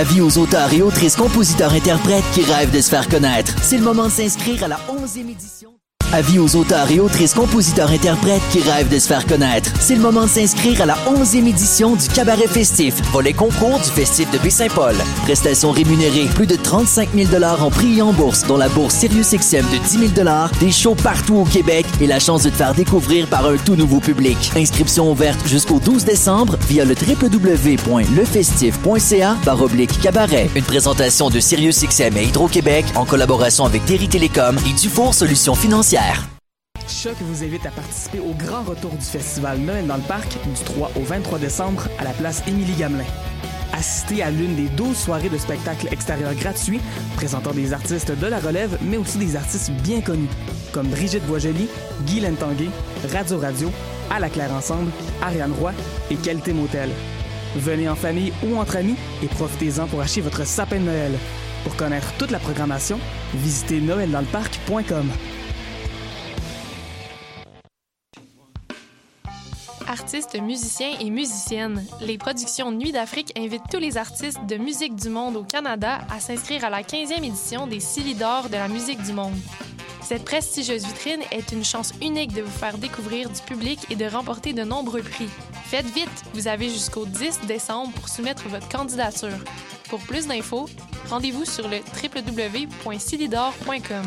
Avis aux auteurs et autrices, compositeurs, interprètes qui rêvent de se faire connaître. C'est le moment de s'inscrire à la 11e édition. Avis aux auteurs et autrices, compositeurs, interprètes qui rêvent de se faire connaître. C'est le moment de s'inscrire à la 11e édition du Cabaret Festif, volet concours du Festif de Baie-Saint-Paul. Prestations rémunérées, plus de 35 000 en prix et en bourse, dont la bourse Sirius XM de 10 000 des shows partout au Québec et la chance de te faire découvrir par un tout nouveau public. Inscription ouverte jusqu'au 12 décembre via le www.lefestif.ca par oblique cabaret. Une présentation de Sirius XM et Hydro-Québec en collaboration avec Terry Télécom et Dufour Solutions Financières. Choc vous invite à participer au grand retour du festival Noël dans le parc du 3 au 23 décembre à la place Émilie Gamelin. Assistez à l'une des 12 soirées de spectacles extérieurs gratuits présentant des artistes de la relève, mais aussi des artistes bien connus, comme Brigitte Boisjoli, Guy Lentanguay, Radio Radio, À la Claire Ensemble, Ariane Roy et Qualité Motel. Venez en famille ou entre amis et profitez-en pour acheter votre sapin de Noël. Pour connaître toute la programmation, visitez noeldansleparc.com. Artistes, musiciens et musiciennes, les productions Nuit d'Afrique invitent tous les artistes de musique du monde au Canada à s'inscrire à la 15e édition des Silidor de la musique du monde. Cette prestigieuse vitrine est une chance unique de vous faire découvrir du public et de remporter de nombreux prix. Faites vite, vous avez jusqu'au 10 décembre pour soumettre votre candidature. Pour plus d'infos, rendez-vous sur le www.silidor.com.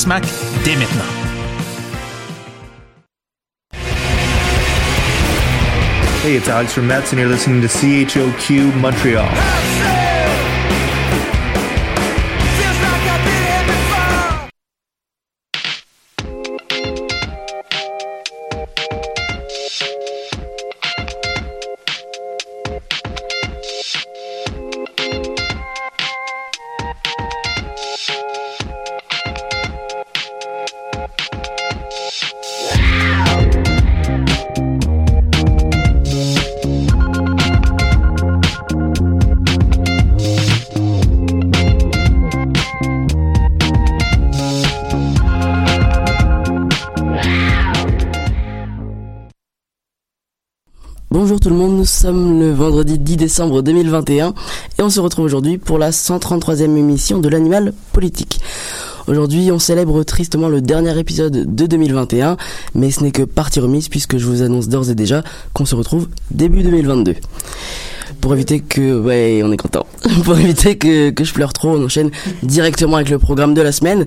Smack dès maintenant. Hey, it's Alex from Mets, and you're listening to CHOQ Montreal. Nous sommes le vendredi 10 décembre 2021 et on se retrouve aujourd'hui pour la 133e émission de l'animal politique. Aujourd'hui, on célèbre tristement le dernier épisode de 2021, mais ce n'est que partie remise puisque je vous annonce d'ores et déjà qu'on se retrouve début 2022 pour éviter que, ouais, on est content. pour éviter que, je pleure trop, on enchaîne directement avec le programme de la semaine.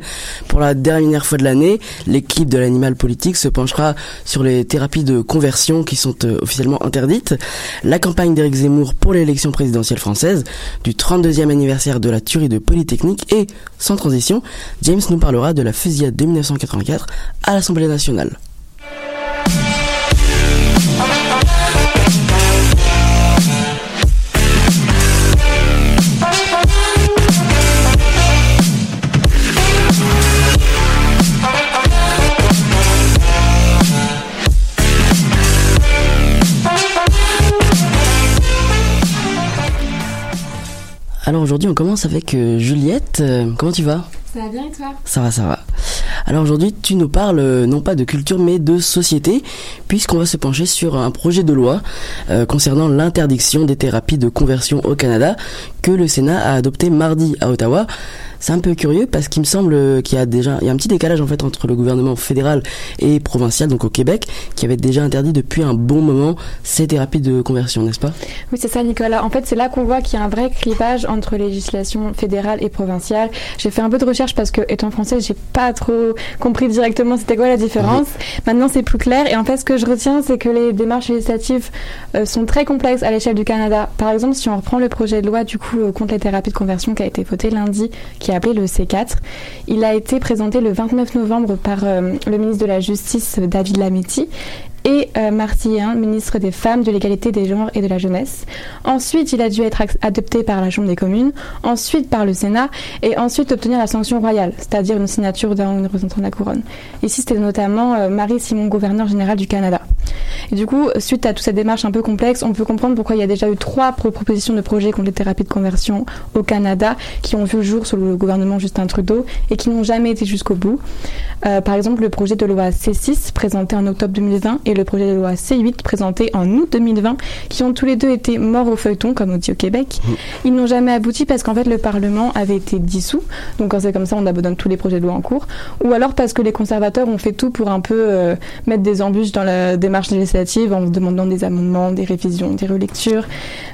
Pour la dernière fois de l'année, l'équipe de l'animal politique se penchera sur les thérapies de conversion qui sont euh, officiellement interdites, la campagne d'Éric Zemmour pour l'élection présidentielle française, du 32e anniversaire de la tuerie de Polytechnique et, sans transition, James nous parlera de la fusillade de 1984 à l'Assemblée nationale. Alors aujourd'hui, on commence avec euh, Juliette. Euh, comment tu vas? Ça va bien et toi? Ça va, ça va. Alors aujourd'hui, tu nous parles euh, non pas de culture mais de société, puisqu'on va se pencher sur un projet de loi euh, concernant l'interdiction des thérapies de conversion au Canada que le Sénat a adopté mardi à Ottawa. C'est un peu curieux parce qu'il me semble qu'il y a déjà il y a un petit décalage en fait entre le gouvernement fédéral et provincial, donc au Québec, qui avait déjà interdit depuis un bon moment ces thérapies de conversion, n'est-ce pas? Oui, c'est ça, Nicolas. En fait, c'est là qu'on voit qu'il y a un vrai clivage entre législation fédérale et provinciale. J'ai fait un peu de recherche parce que, étant française, j'ai pas trop compris directement c'était quoi la différence. Maintenant, c'est plus clair. Et en fait, ce que je retiens, c'est que les démarches législatives euh, sont très complexes à l'échelle du Canada. Par exemple, si on reprend le projet de loi du coup euh, contre les thérapies de conversion qui a été voté lundi, qui appelé le C4, il a été présenté le 29 novembre par euh, le ministre de la Justice David Lametti et euh, ministre des Femmes, de l'égalité des genres et de la jeunesse. Ensuite, il a dû être adopté par la Chambre des communes, ensuite par le Sénat, et ensuite obtenir la sanction royale, c'est-à-dire une signature d'un représentant de la couronne. Ici, c'était notamment euh, Marie-Simon, gouverneur général du Canada. Et du coup, suite à toute cette démarche un peu complexe, on peut comprendre pourquoi il y a déjà eu trois propositions de projets contre les thérapies de conversion au Canada qui ont vu le jour sous le gouvernement Justin Trudeau et qui n'ont jamais été jusqu'au bout. Euh, par exemple, le projet de loi C6 présenté en octobre 2020 et le projet de loi C8 présenté en août 2020, qui ont tous les deux été morts au feuilleton, comme on dit au Québec. Mmh. Ils n'ont jamais abouti parce qu'en fait le Parlement avait été dissous. Donc quand c'est comme ça, on abandonne tous les projets de loi en cours. Ou alors parce que les conservateurs ont fait tout pour un peu euh, mettre des embûches dans la démarche législative en demandant des amendements, des révisions, des relectures.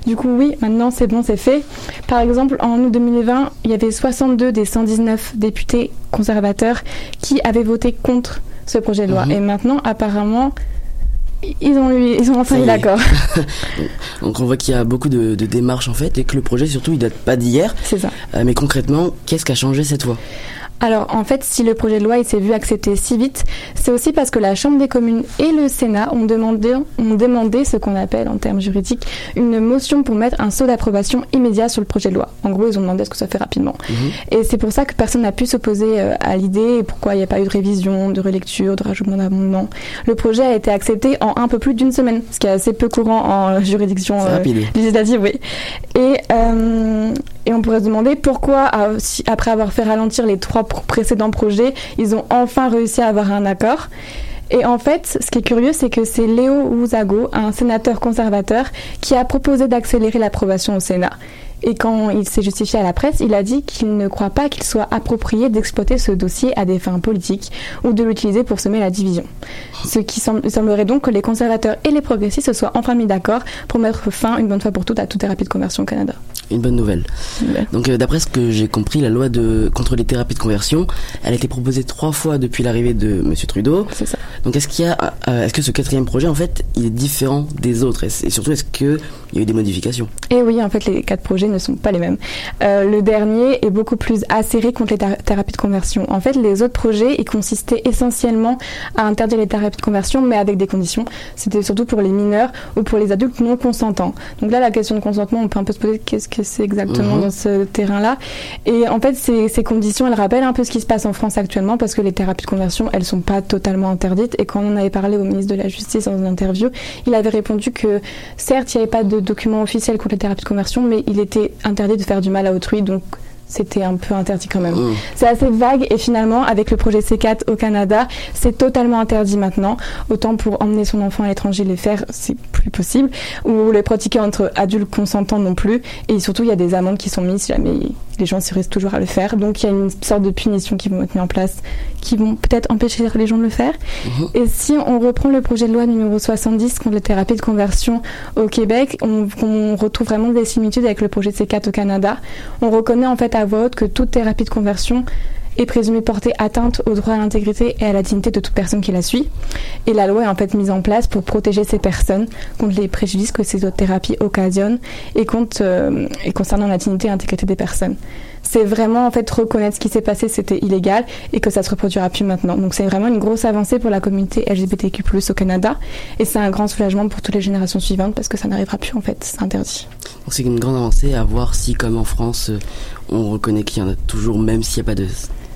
Du coup, oui, maintenant c'est bon, c'est fait. Par exemple, en août 2020, il y avait 62 des 119 députés conservateurs qui avaient voté contre ce projet de loi. Mmh. Et maintenant, apparemment, ils ont, eu, ils ont enfin eu l'accord. Donc on voit qu'il y a beaucoup de, de, démarches en fait et que le projet surtout il date pas d'hier. C'est ça. Euh, mais concrètement, qu'est-ce qui a changé cette fois? Alors en fait, si le projet de loi il s'est vu accepté si vite, c'est aussi parce que la Chambre des communes et le Sénat ont demandé, ont demandé ce qu'on appelle en termes juridiques une motion pour mettre un saut d'approbation immédiat sur le projet de loi. En gros, ils ont demandé ce que ça fait rapidement. Mhm. Et c'est pour ça que personne n'a pu s'opposer euh, à l'idée et pourquoi il n'y a pas eu de révision, de relecture, de rajoutement d'amendement. Le projet a été accepté en un peu plus d'une semaine, ce qui est assez peu courant en juridiction euh, législative, oui. Et, euh, et on pourrait se demander pourquoi, après avoir fait ralentir les trois précédents projets, ils ont enfin réussi à avoir un accord. Et en fait, ce qui est curieux, c'est que c'est Léo Ouzago, un sénateur conservateur, qui a proposé d'accélérer l'approbation au Sénat. Et quand il s'est justifié à la presse, il a dit qu'il ne croit pas qu'il soit approprié d'exploiter ce dossier à des fins politiques ou de l'utiliser pour semer la division. Ce qui semblerait donc que les conservateurs et les progressistes se soient enfin mis d'accord pour mettre fin une bonne fois pour toutes à toute thérapie de conversion au Canada. Une bonne nouvelle. Donc euh, d'après ce que j'ai compris, la loi de contre les thérapies de conversion, elle a été proposée trois fois depuis l'arrivée de Monsieur Trudeau. C'est ça. Donc est-ce qu'il y a, euh, est-ce que ce quatrième projet en fait, il est différent des autres? Et, surtout est-ce que il y a eu des modifications? Et eh oui, en fait, les quatre projets ne sont pas les mêmes. Euh, le dernier est beaucoup plus acéré contre les thérapies de conversion. En fait, les autres projets, ils consistaient essentiellement à interdire les thérapies de conversion, mais avec des conditions. C'était surtout pour les mineurs ou pour les adultes non consentants. Donc là, la question de consentement, on peut un peu se poser qu'est-ce que c'est exactement mhm. dans ce terrain-là. Et en fait, ces, ces, conditions, elles rappellent un peu ce qui se passe en France actuellement, parce que les thérapies de conversion, elles sont pas totalement interdites. Et quand on avait parlé au ministre de la Justice dans une interview, il avait répondu que certes, il n'y avait pas de document officiel contre les thérapies de conversion, mais il était interdit de faire du mal à autrui, donc c'était un peu interdit quand même. Mmh. C'est assez vague et finalement, avec le projet C4 au Canada, c'est totalement interdit maintenant. Autant pour emmener son enfant à l'étranger les faire, c'est plus possible. Ou les pratiquer entre adultes consentants non plus. Et surtout, il y a des amendes qui sont mises si jamais les gens s'y restent toujours à le faire. Donc il y a une sorte de punition qui vont être mises en place, qui vont peut-être empêcher les gens de le faire. Mmh. Et si on reprend le projet de loi numéro 70 contre les thérapies de conversion au Québec, on, on retrouve vraiment des similitudes avec le projet C4 au Canada. On reconnaît en fait à voix haute que toute thérapie de conversion est présumée porter atteinte au droit à l'intégrité et à la dignité de toute personne qui la suit. Et la loi est en fait mise en place pour protéger ces personnes contre les préjudices que ces autres thérapies occasionnent et, contre, euh, et concernant la dignité et l'intégrité des personnes. C'est vraiment en fait reconnaître ce qui s'est passé, c'était illégal et que ça se reproduira plus maintenant. Donc c'est vraiment une grosse avancée pour la communauté LGBTQ+ au Canada et c'est un grand soulagement pour toutes les générations suivantes parce que ça n'arrivera plus en fait, c'est interdit. C'est une grande avancée à voir si comme en France on reconnaît qu'il y en a toujours même s'il n'y a pas de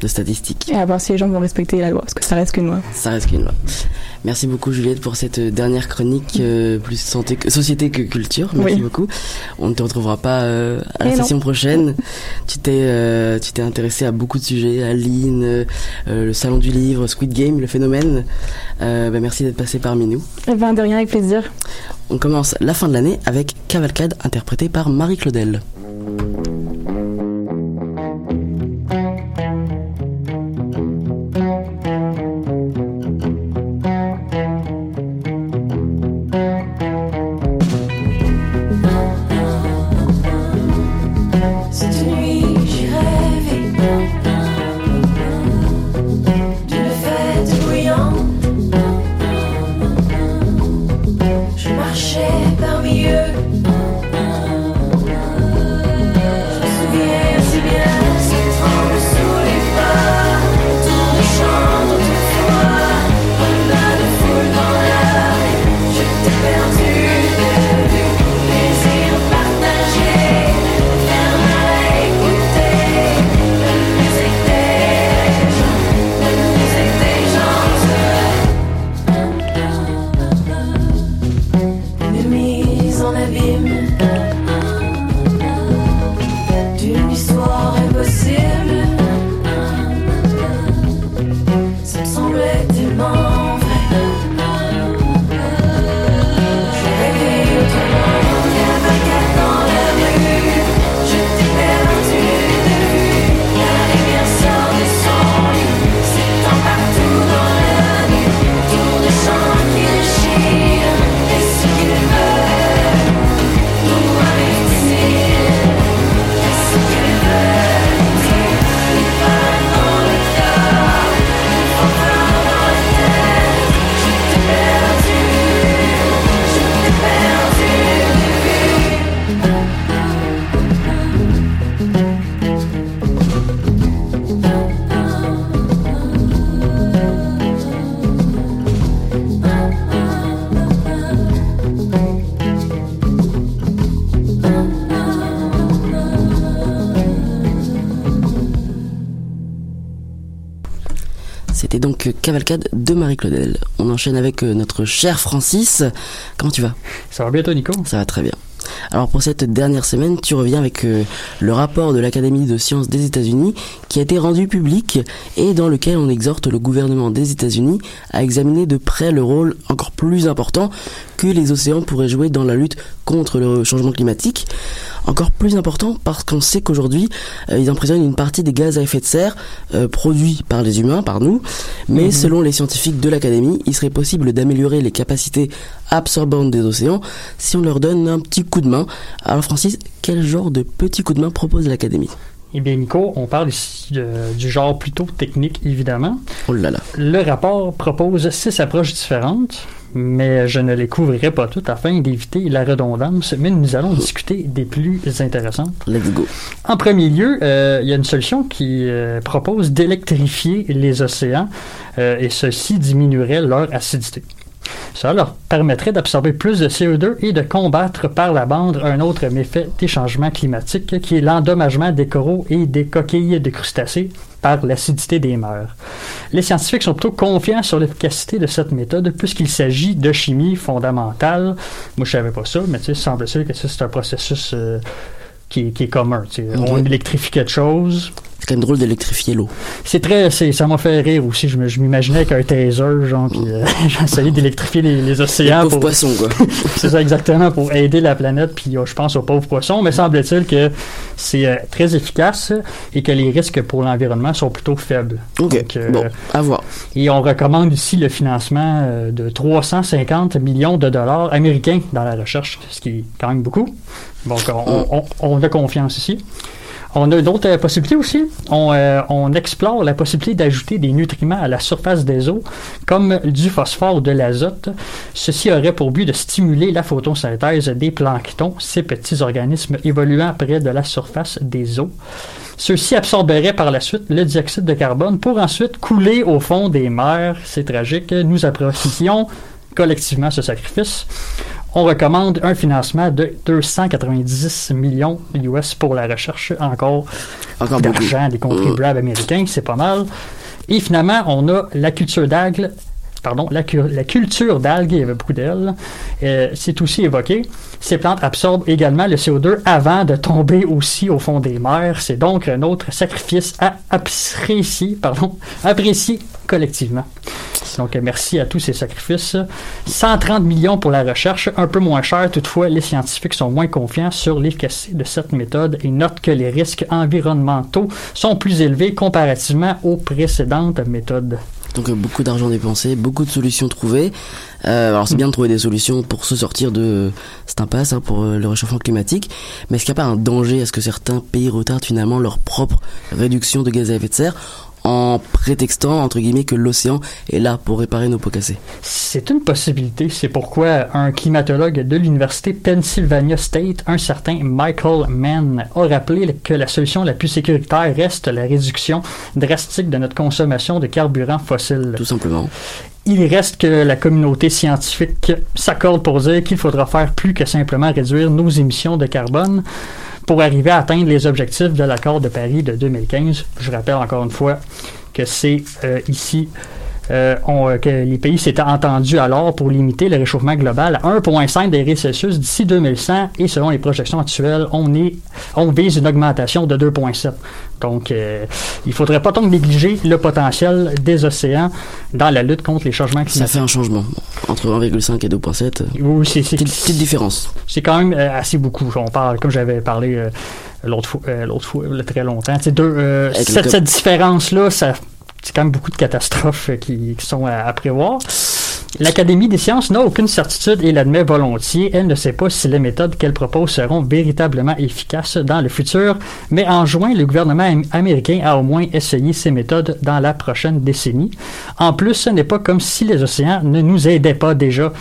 de statistiques. Et à voir si les gens vont respecter la loi, parce que ça reste qu'une loi. Ça reste qu'une loi. Merci beaucoup Juliette pour cette dernière chronique, euh, plus santé que, société que culture. Merci beaucoup. On ne te retrouvera pas euh, à la session prochaine. Tu t'es euh, tu t'es intéressé à beaucoup de sujets, Aline, le salon du livre, Squid Game, le phénomène. Bah, merci d'être passé parmi nous. Eh ben, de rien, avec plaisir. On commence la fin de l'année avec Cavalcade interprétée par Marie Claudel. C'était donc Cavalcade de Marie-Claudel. On enchaîne avec euh, notre cher Francis. Comment tu vas? Ça va bien toi Nico? Ça va très bien. Alors pour cette dernière semaine, tu reviens avec euh, le rapport de l'Académie de sciences des États-Unis qui a été rendu public et dans lequel on exhorte le gouvernement des États-Unis à examiner de près le rôle encore plus important que les océans pourraient jouer dans la lutte contre le changement climatique. Encore plus important parce qu'on sait qu'aujourd'hui, euh, ils emprisonnent une partie des gaz à effet de serre euh, produits par les humains, par nous, mais selon les scientifiques de l'Académie, il serait possible d'améliorer les capacités absorbantes des océans si on leur donne un petit coup de main. Alors Francis, quel genre de petit coup de main propose l'Académie? Eh bien Nico, on parle ici euh, du genre plutôt technique évidemment. Oh là là. Le rapport propose six approches différentes, mais je ne les couvrirai pas toutes afin d'éviter la redondance, mais nous allons discuter des plus intéressantes. Let's go. En premier lieu, euh, il y a une solution qui euh, propose d'électrifier les océans euh, et ceci diminuerait leur acidité. Cela leur permettrait d'absorber plus de CO2 et de combattre par la bande un autre méfait des changements climatiques qui est l'endommagement des coraux et des coquilles de crustacés par l'acidité des mers. Les scientifiques sont plutôt confiants sur l'efficacité de cette méthode puisqu'il s'agit de chimie fondamentale. Moi, je savais pas ça, mais tu sais, semble-t-il que ça, c'est un processus euh, qui, qui est commun. tu sais. On électrifie quelque chose, C'est quand même drôle d'électrifier l'eau. c'est très, ça m'a fait rire aussi. Je, je m'imaginais avec un taser, genre, puis euh, essayé d'électrifier les, les océans Pauvre pour, poisson, quoi. c'est ça exactement, pour aider la planète. Puis euh, je pense aux pauvres poissons, mais semble-t-il que c'est euh, très efficace et que les risques pour l'environnement sont plutôt faibles. Ok, Donc, euh, bon, à voir. Et on recommande ici le financement de 350 millions de dollars américains dans la recherche, ce qui est quand même beaucoup. Donc, on, on- on a confiance ici. On a d'autres euh, possibilités aussi. On, euh, on explore la possibilité d'ajouter des nutriments à la surface des eaux, comme du phosphore ou de l'azote. Ceci aurait pour but de stimuler la photosynthèse des planctons, ces petits organismes évoluant près de la surface des eaux. Ceux-ci absorberaient par la suite le dioxyde de carbone pour ensuite couler au fond des mers. C'est tragique. Nous apprécions collectivement ce sacrifice. On recommande un financement de 290 millions US pour la recherche. Encore Encore d'argent des contribuables américains, c'est pas mal. Et finalement, on a la culture d'algues. Pardon, la culture d'algues, il y avait beaucoup d'elles. Euh, c'est aussi évoqué. Ces plantes absorbent également le CO2 avant de tomber aussi au fond des mers. C'est donc un autre sacrifice à apprécier, pardon, apprécier collectivement. Donc, merci à tous ces sacrifices. 130 millions pour la recherche, un peu moins cher. Toutefois, les scientifiques sont moins confiants sur l'efficacité de cette méthode et notent que les risques environnementaux sont plus élevés comparativement aux précédentes méthodes. Donc euh, beaucoup d'argent dépensé, beaucoup de solutions trouvées. Euh, alors c'est bien de trouver des solutions pour se sortir de cette impasse hein, pour euh, le réchauffement climatique, mais est-ce qu'il n'y a pas un danger à ce que certains pays retardent finalement leur propre réduction de gaz à effet de serre en prétextant entre guillemets que l'océan est là pour réparer nos pots cassés C'est une possibilité. C'est pourquoi un climatologue de l'université Pennsylvania State, un certain Michael Mann, a rappelé que la solution la plus sécuritaire reste la réduction drastique de notre consommation de carburants fossiles. Tout simplement. Il reste que la communauté scientifique s'accorde pour dire qu'il faudra faire plus que simplement réduire nos émissions de carbone pour arriver à atteindre les objectifs de l'accord de Paris de 2015. Je rappelle encore une fois que c'est euh, ici euh, on- euh, que les pays s'étaient entendus alors pour limiter le réchauffement global à 1,5 degrés Celsius d'ici 2100 et selon les projections actuelles, on, est, on vise une augmentation de 2,7. Donc, euh, il faudrait pas donc négliger le potentiel des océans dans la lutte contre les changements Ça climatiques. fait un changement entre 1,5 et 2,7. euh, Oui, c'est- c'est- Petite, différence? c'est quand même euh, assez beaucoup. On parle, comme j'avais parlé euh, l'autre fois, euh, l'autre fois, très longtemps. Deux, euh, cette, cette différence-là, ça, c'est quand même beaucoup de catastrophes euh, qui, sont à, prévoir. L'Académie des sciences n'a aucune certitude et l'admet volontiers. Elle ne sait pas si les méthodes qu'elle propose seront véritablement efficaces dans le futur, mais en juin, le gouvernement am- américain a au moins essayé ces méthodes dans la prochaine décennie. En plus, ce n'est pas comme si les océans ne nous aidaient pas déjà.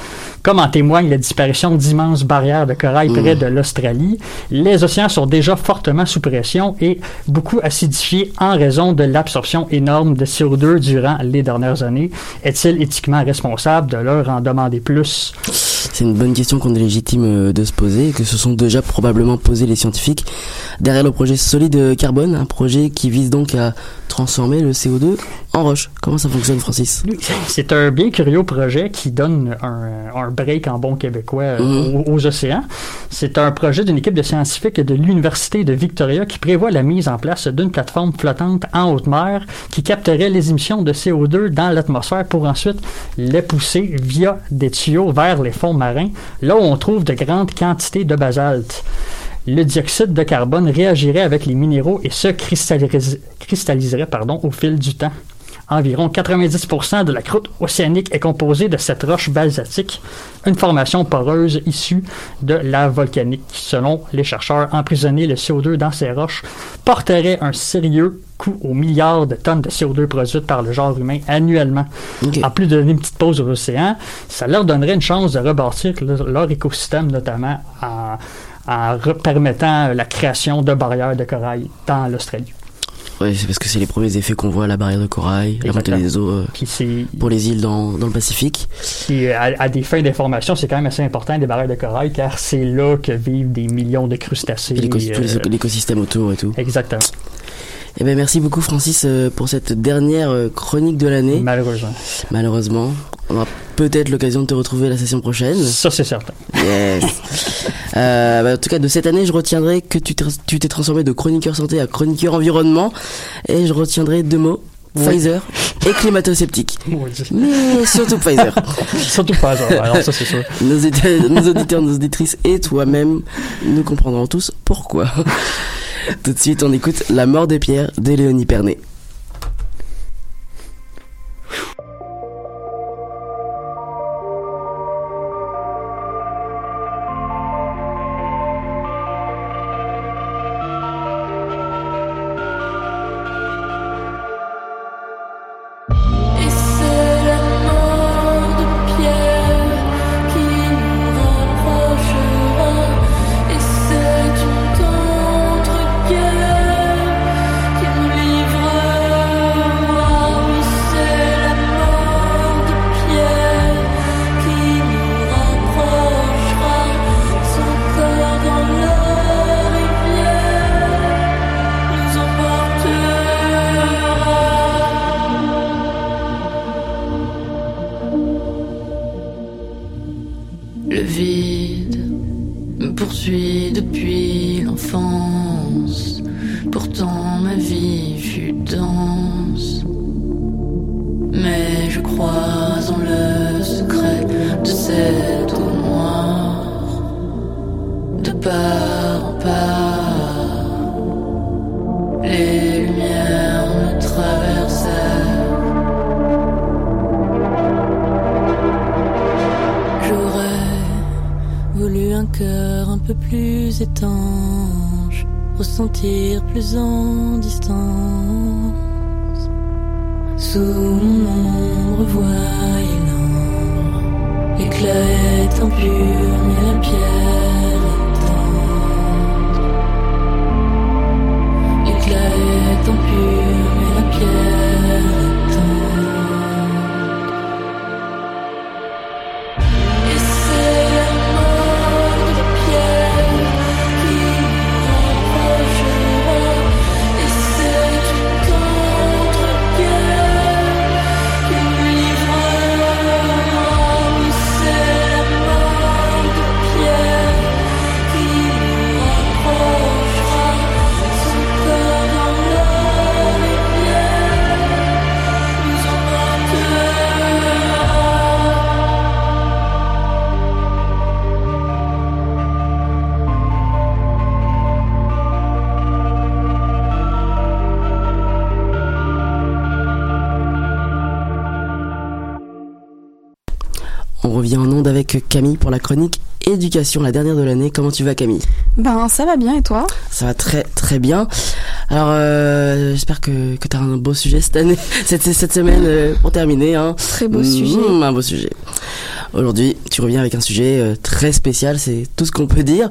Comme en témoigne la disparition d'immenses barrières de corail près de l'Australie, les océans sont déjà fortement sous pression et beaucoup acidifiés en raison de l'absorption énorme de CO2 durant les dernières années. Est-il éthiquement responsable de leur en demander plus? C'est une bonne question qu'on est légitime euh, de se poser et que se sont déjà probablement posés les scientifiques derrière le projet Solide Carbone, un projet qui vise donc à transformer le CO2 en roche. Comment ça fonctionne, Francis? C'est un bien curieux projet qui donne un, un break en bon québécois euh, Mhm. aux, aux océans. C'est un projet d'une équipe de scientifiques de l'Université de Victoria qui prévoit la mise en place d'une plateforme flottante en haute mer qui capterait les émissions de CO2 dans l'atmosphère pour ensuite les pousser via des tuyaux vers les fonds marins, là où on trouve de grandes quantités de basalte. Le dioxyde de carbone réagirait avec les minéraux et se cristalliserait, au fil du temps. Environ 90% de la croûte océanique est composée de cette roche basaltique, une formation poreuse issue de lave volcanique. Selon les chercheurs, emprisonner le CO2 dans ces roches porterait un sérieux coût aux milliards de tonnes de CO2 produites par le genre humain annuellement. Ok. En plus de donner une petite pause aux océans, ça leur donnerait une chance de rebâtir leur, leur écosystème, notamment en, permettant la création de barrières de corail dans l'Australie. Ouais, c'est parce que c'est les premiers effets qu'on voit, la barrière de corail, la montée Exactement. des eaux euh, pour les îles dans, dans le Pacifique. Puis, à, à des fins d'information, c'est quand même assez important des barrières de corail car c'est là que vivent des millions de crustacés. Euh, l'écosystème autour et tout. exactement. Eh ben merci beaucoup Francis euh, pour cette dernière euh, chronique de l'année. Malheureusement. Malheureusement, on aura peut-être l'occasion de te retrouver la session prochaine. Ça, c'est certain. Yes. Euh, bah, en tout cas, de cette année, je retiendrai que tu t'es transformé de chroniqueur santé à chroniqueur environnement, et je retiendrai deux mots Oui. Pfizer et climato-sceptique. Mais surtout Pfizer. Surtout pas. Alors, ça, c'est sûr. Nos, auditeurs, nos auditeurs, nos auditrices et toi-même, nous comprendrons tous pourquoi. Tout de suite, on écoute La mort de Pierre de Léonie Pernet. En onde avec Camille pour la chronique éducation, la dernière de l'année. Comment tu vas Camille? Ben ça va bien et toi? Ça va très très bien. Alors euh, j'espère que, que tu as un beau sujet cette année, cette, cette semaine euh, pour terminer. Hein. Très beau Mmh, sujet. Un beau sujet. Aujourd'hui, tu reviens avec un sujet euh, très spécial, c'est tout ce qu'on peut dire,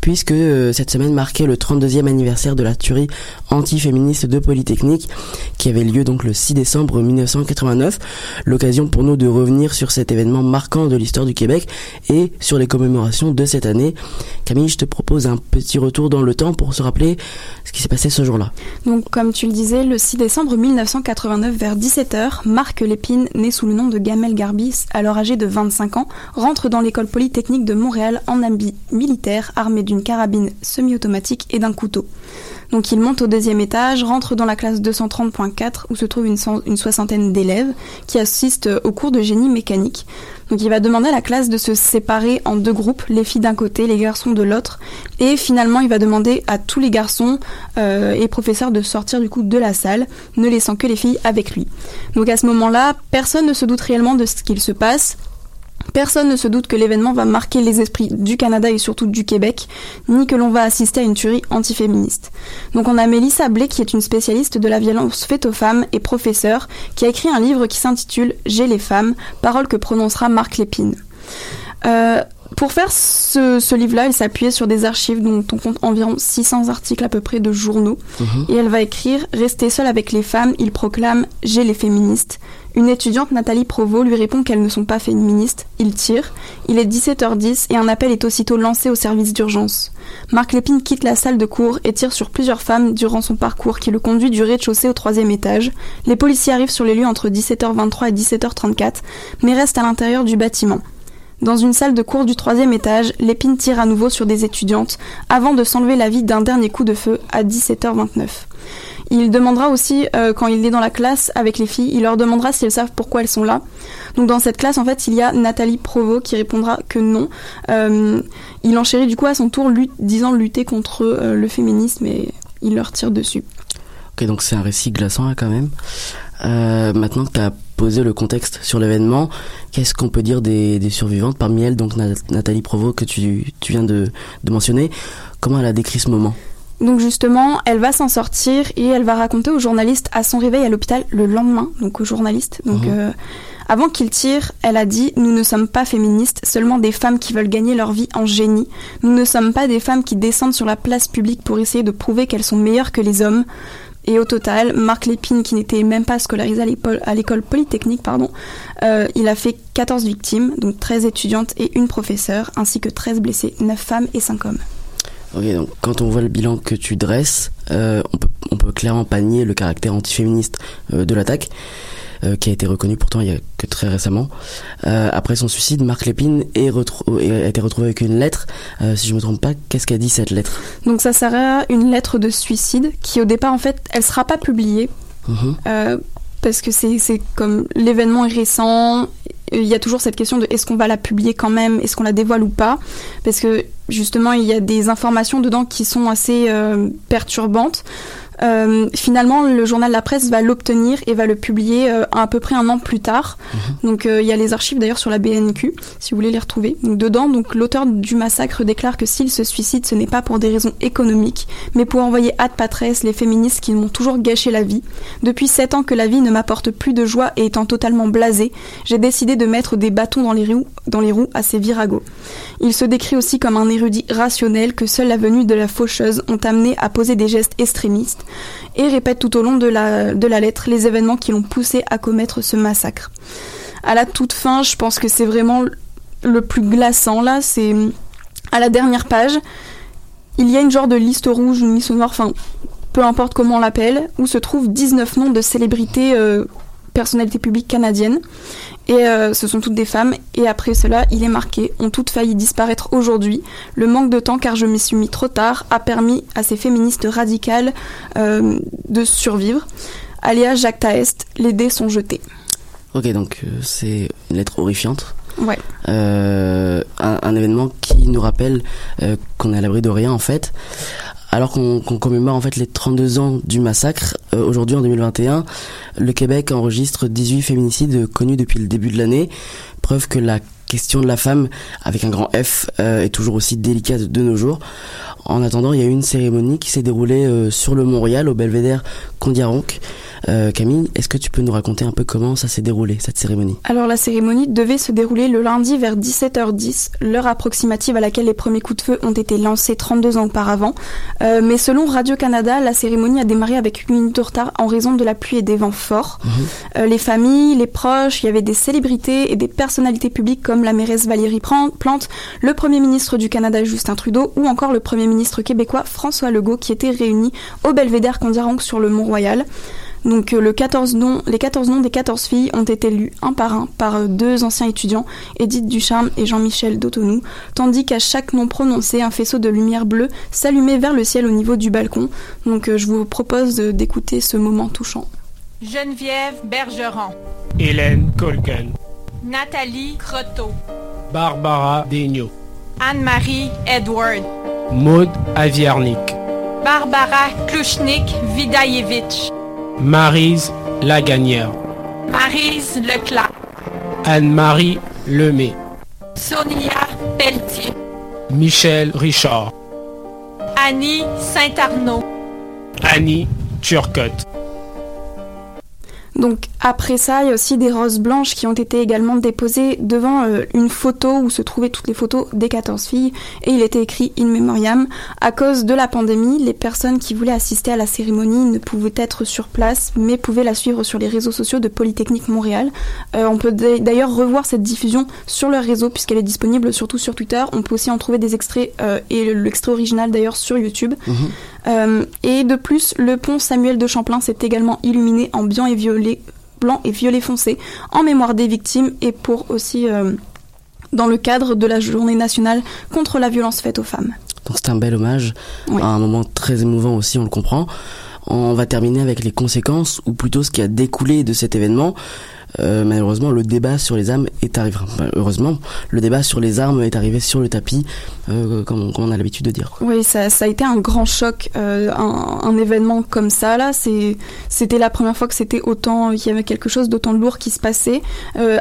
puisque cette semaine marquait le 32e anniversaire de la tuerie anti-féministe de Polytechnique, qui avait lieu donc le 6 décembre 1989. L'occasion pour nous de revenir sur cet événement marquant de l'histoire du Québec et sur les commémorations de cette année. Camille, je te propose un petit retour dans le temps pour se rappeler ce qui s'est passé ce Donc, comme tu le disais, le 6 décembre 1989, vers 17h, Marc Lépine, né sous le nom de Gamel Garbis, alors âgé de 25 ans, rentre dans l'école polytechnique de Montréal en habit militaire, armé d'une carabine semi-automatique et d'un couteau. Donc il monte au deuxième étage, rentre dans la classe 230.4 où se trouve une, soixantaine d'élèves qui assistent au cours de génie mécanique. Donc il va demander à la classe de se séparer en deux groupes, les filles d'un côté, les garçons de l'autre. Et finalement il va demander à tous les garçons euh, et professeurs de sortir du coup de la salle, ne laissant que les filles avec lui. Donc à ce moment-là, personne ne se doute réellement de ce qu'il se passe. Personne ne se doute que l'événement va marquer les esprits du Canada et surtout du Québec, ni que l'on va assister à une tuerie antiféministe. Donc on a Mélissa Blé qui est une spécialiste de la violence faite aux femmes et professeure, qui a écrit un livre qui s'intitule J'ai les femmes, paroles que prononcera Marc Lépine. Euh, pour faire ce, ce livre-là, elle s'appuyait sur des archives dont on compte environ 600 articles à peu près de journaux. Et elle va écrire Rester seule avec les femmes, il proclame J'ai les féministes. Une étudiante, Nathalie Provost, lui répond qu'elles ne sont pas féministes. Il tire. Il est 17h10 et un appel est aussitôt lancé au service d'urgence. Marc Lépine quitte la salle de cours et tire sur plusieurs femmes durant son parcours qui le conduit du rez-de-chaussée au troisième étage. Les policiers arrivent sur les lieux entre 17h23 et 17h34, mais restent à l'intérieur du bâtiment. Dans une salle de cours du troisième étage, Lépine tire à nouveau sur des étudiantes avant de s'enlever la vie d'un dernier coup de feu à 17h29. Il demandera aussi, euh, quand il est dans la classe avec les filles, il leur demandera si elles savent pourquoi elles sont là. Donc dans cette classe, en fait, il y a Nathalie Provost qui répondra que non. Euh, il enchérit du coup à son tour, disant lutter contre euh, le féminisme et il leur tire dessus. Ok, donc c'est un récit glaçant hein, quand même. Maintenant que tu as posé le contexte sur l'événement, qu'est-ce qu'on peut dire des, survivantes Parmi elles, donc Na- Nathalie Provost que tu, viens de mentionner, comment elle a décrit ce moment? Donc justement, elle va s'en sortir et elle va raconter aux journalistes à son réveil à l'hôpital le lendemain, donc aux journalistes. Donc Mhm. euh, avant qu'il tire, elle a dit Nous ne sommes pas féministes, seulement des femmes qui veulent gagner leur vie en génie. Nous ne sommes pas des femmes qui descendent sur la place publique pour essayer de prouver qu'elles sont meilleures que les hommes. Et au total, Marc Lépine, qui n'était même pas scolarisé à l'école- à l'école polytechnique, pardon, euh, il a fait 14 victimes, donc 13 étudiantes et une professeure, ainsi que 13 blessés, 9 femmes et 5 hommes. Ok, donc quand on voit le bilan que tu dresses, euh, on, peut, on peut clairement panier le caractère antiféministe euh, de l'attaque, euh, qui a été reconnu pourtant il y a que très récemment. Après son suicide, Marc Lépine est a été retrouvé avec une lettre. Si je me trompe pas, qu'est-ce qu'a dit cette lettre? Donc ça sera une lettre de suicide qui au départ en fait elle sera pas publiée Mhm. parce que c'est comme l'événement est récent. Il y a toujours cette question de est-ce qu'on va la publier quand même, est-ce qu'on la dévoile ou pas? Parce que justement il y a des informations dedans qui sont assez euh, perturbantes. Euh, finalement, le journal La Presse va l'obtenir et va le publier euh, à peu près un an plus tard. Donc, euh, il y a les archives d'ailleurs sur la BNQ, si vous voulez les retrouver. Donc, dedans, donc l'auteur du massacre déclare que s'il se suicide, ce n'est pas pour des raisons économiques, mais pour envoyer ad patresse les féministes qui m'ont toujours gâché la vie. Depuis sept ans que la vie ne m'apporte plus de joie et étant totalement blasé, j'ai décidé de mettre des bâtons dans les roues, dans les roues à ces viragos. Il se décrit aussi comme un érudit rationnel que seule la venue de la faucheuse ont amené à poser des gestes extrémistes et répète tout au long de la, lettre les événements qui l'ont poussé à commettre ce massacre. À la toute fin, je pense que c'est vraiment le plus glaçant là, c'est à la dernière page, il y a une genre de liste rouge, une liste noire, enfin peu importe comment on l'appelle, où se trouvent 19 noms de célébrités, euh, personnalités publiques canadiennes. Et euh, ce sont toutes des femmes. Et après cela, il est marqué ont toutes failli disparaître aujourd'hui. Le manque de temps, car je m'y suis mis trop tard, a permis à ces féministes radicales euh, de survivre. Aléa Jacques Taest, les dés sont jetés. Ok, donc euh, c'est une lettre horrifiante. Ouais. Euh, un, un événement qui nous rappelle euh, qu'on est à l'abri de rien en fait. Alors qu'on commémore en fait les 32 ans du massacre, euh, aujourd'hui en 2021, le Québec enregistre 18 féminicides connus depuis le début de l'année. Preuve que la question de la femme, avec un grand F, euh, est toujours aussi délicate de nos jours. En attendant, il y a eu une cérémonie qui s'est déroulée euh, sur le Mont-Royal, au belvédère Condiaronc. Euh, Camille, est-ce que tu peux nous raconter un peu comment ça s'est déroulé, cette cérémonie? Alors la cérémonie devait se dérouler le lundi vers 17h10, l'heure approximative à laquelle les premiers coups de feu ont été lancés 32 ans auparavant. Euh, mais selon Radio-Canada, la cérémonie a démarré avec 8 minutes de retard en raison de la pluie et des vents forts. Euh, les familles, les proches, il y avait des célébrités et des personnalités publiques comme la mairesse Valérie Plante, le Premier ministre du Canada Justin Trudeau ou encore le Premier ministre québécois François Legault qui étaient réunis au belvédère Condiaronc sur le Mont-Royal. Donc euh, le 14 noms, les 14 noms des 14 filles ont été lus un par un par euh, deux anciens étudiants, Edith Ducharme et Jean-Michel Dotonou, tandis qu'à chaque nom prononcé, un faisceau de lumière bleue s'allumait vers le ciel au niveau du balcon. Donc euh, je vous propose d'écouter ce moment touchant. Geneviève Bergeron, Hélène Colgan, Nathalie Croteau, Barbara Degnaud, Anne-Marie Edward, Maud Aviarnik, Barbara Kluchnik Vidayevich, Marise Lagagnère, Marise Leclerc, Anne-Marie Lemay, Sonia Pelletier, Michel Richard, Annie Saint-Arnaud, Annie Turcotte. Donc après ça, il y a aussi des roses blanches qui ont été également déposées devant euh, une photo où se trouvaient toutes les photos des 14 filles et il était écrit in memoriam. À cause de la pandémie, les personnes qui voulaient assister à la cérémonie ne pouvaient être sur place mais pouvaient la suivre sur les réseaux sociaux de Polytechnique Montréal. Euh, on peut d'a- d'ailleurs revoir cette diffusion sur leur réseau puisqu'elle est disponible surtout sur Twitter. On peut aussi en trouver des extraits euh, et l'extrait original d'ailleurs sur YouTube. Euh, et de plus, le pont Samuel de Champlain s'est également illuminé en blanc et violet, blanc et violet foncé en mémoire des victimes et pour aussi euh, dans le cadre de la journée nationale contre la violence faite aux femmes. Donc c'est un bel hommage à un moment très émouvant aussi, on le comprend. On va terminer avec les conséquences, ou plutôt ce qui a découlé de cet événement. Euh, malheureusement, le débat sur les armes est arrivé. enfin, heureusement, le débat sur les armes est arrivé sur le tapis, euh, comme, on- comme on a l'habitude de dire. Oui, ça, ça a été un grand choc, euh, un, un événement comme ça là. C'était la première fois que c'était autant, qu'il y avait quelque chose d'autant lourd qui se passait.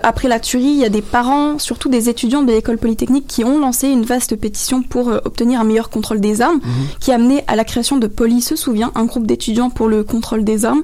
Après la tuerie, il y a des parents, surtout des étudiants de l'école polytechnique, qui ont lancé une vaste pétition pour obtenir un meilleur contrôle des armes, qui a amené à la création de Poly se souvient, un groupe d'étudiants pour le contrôle des armes.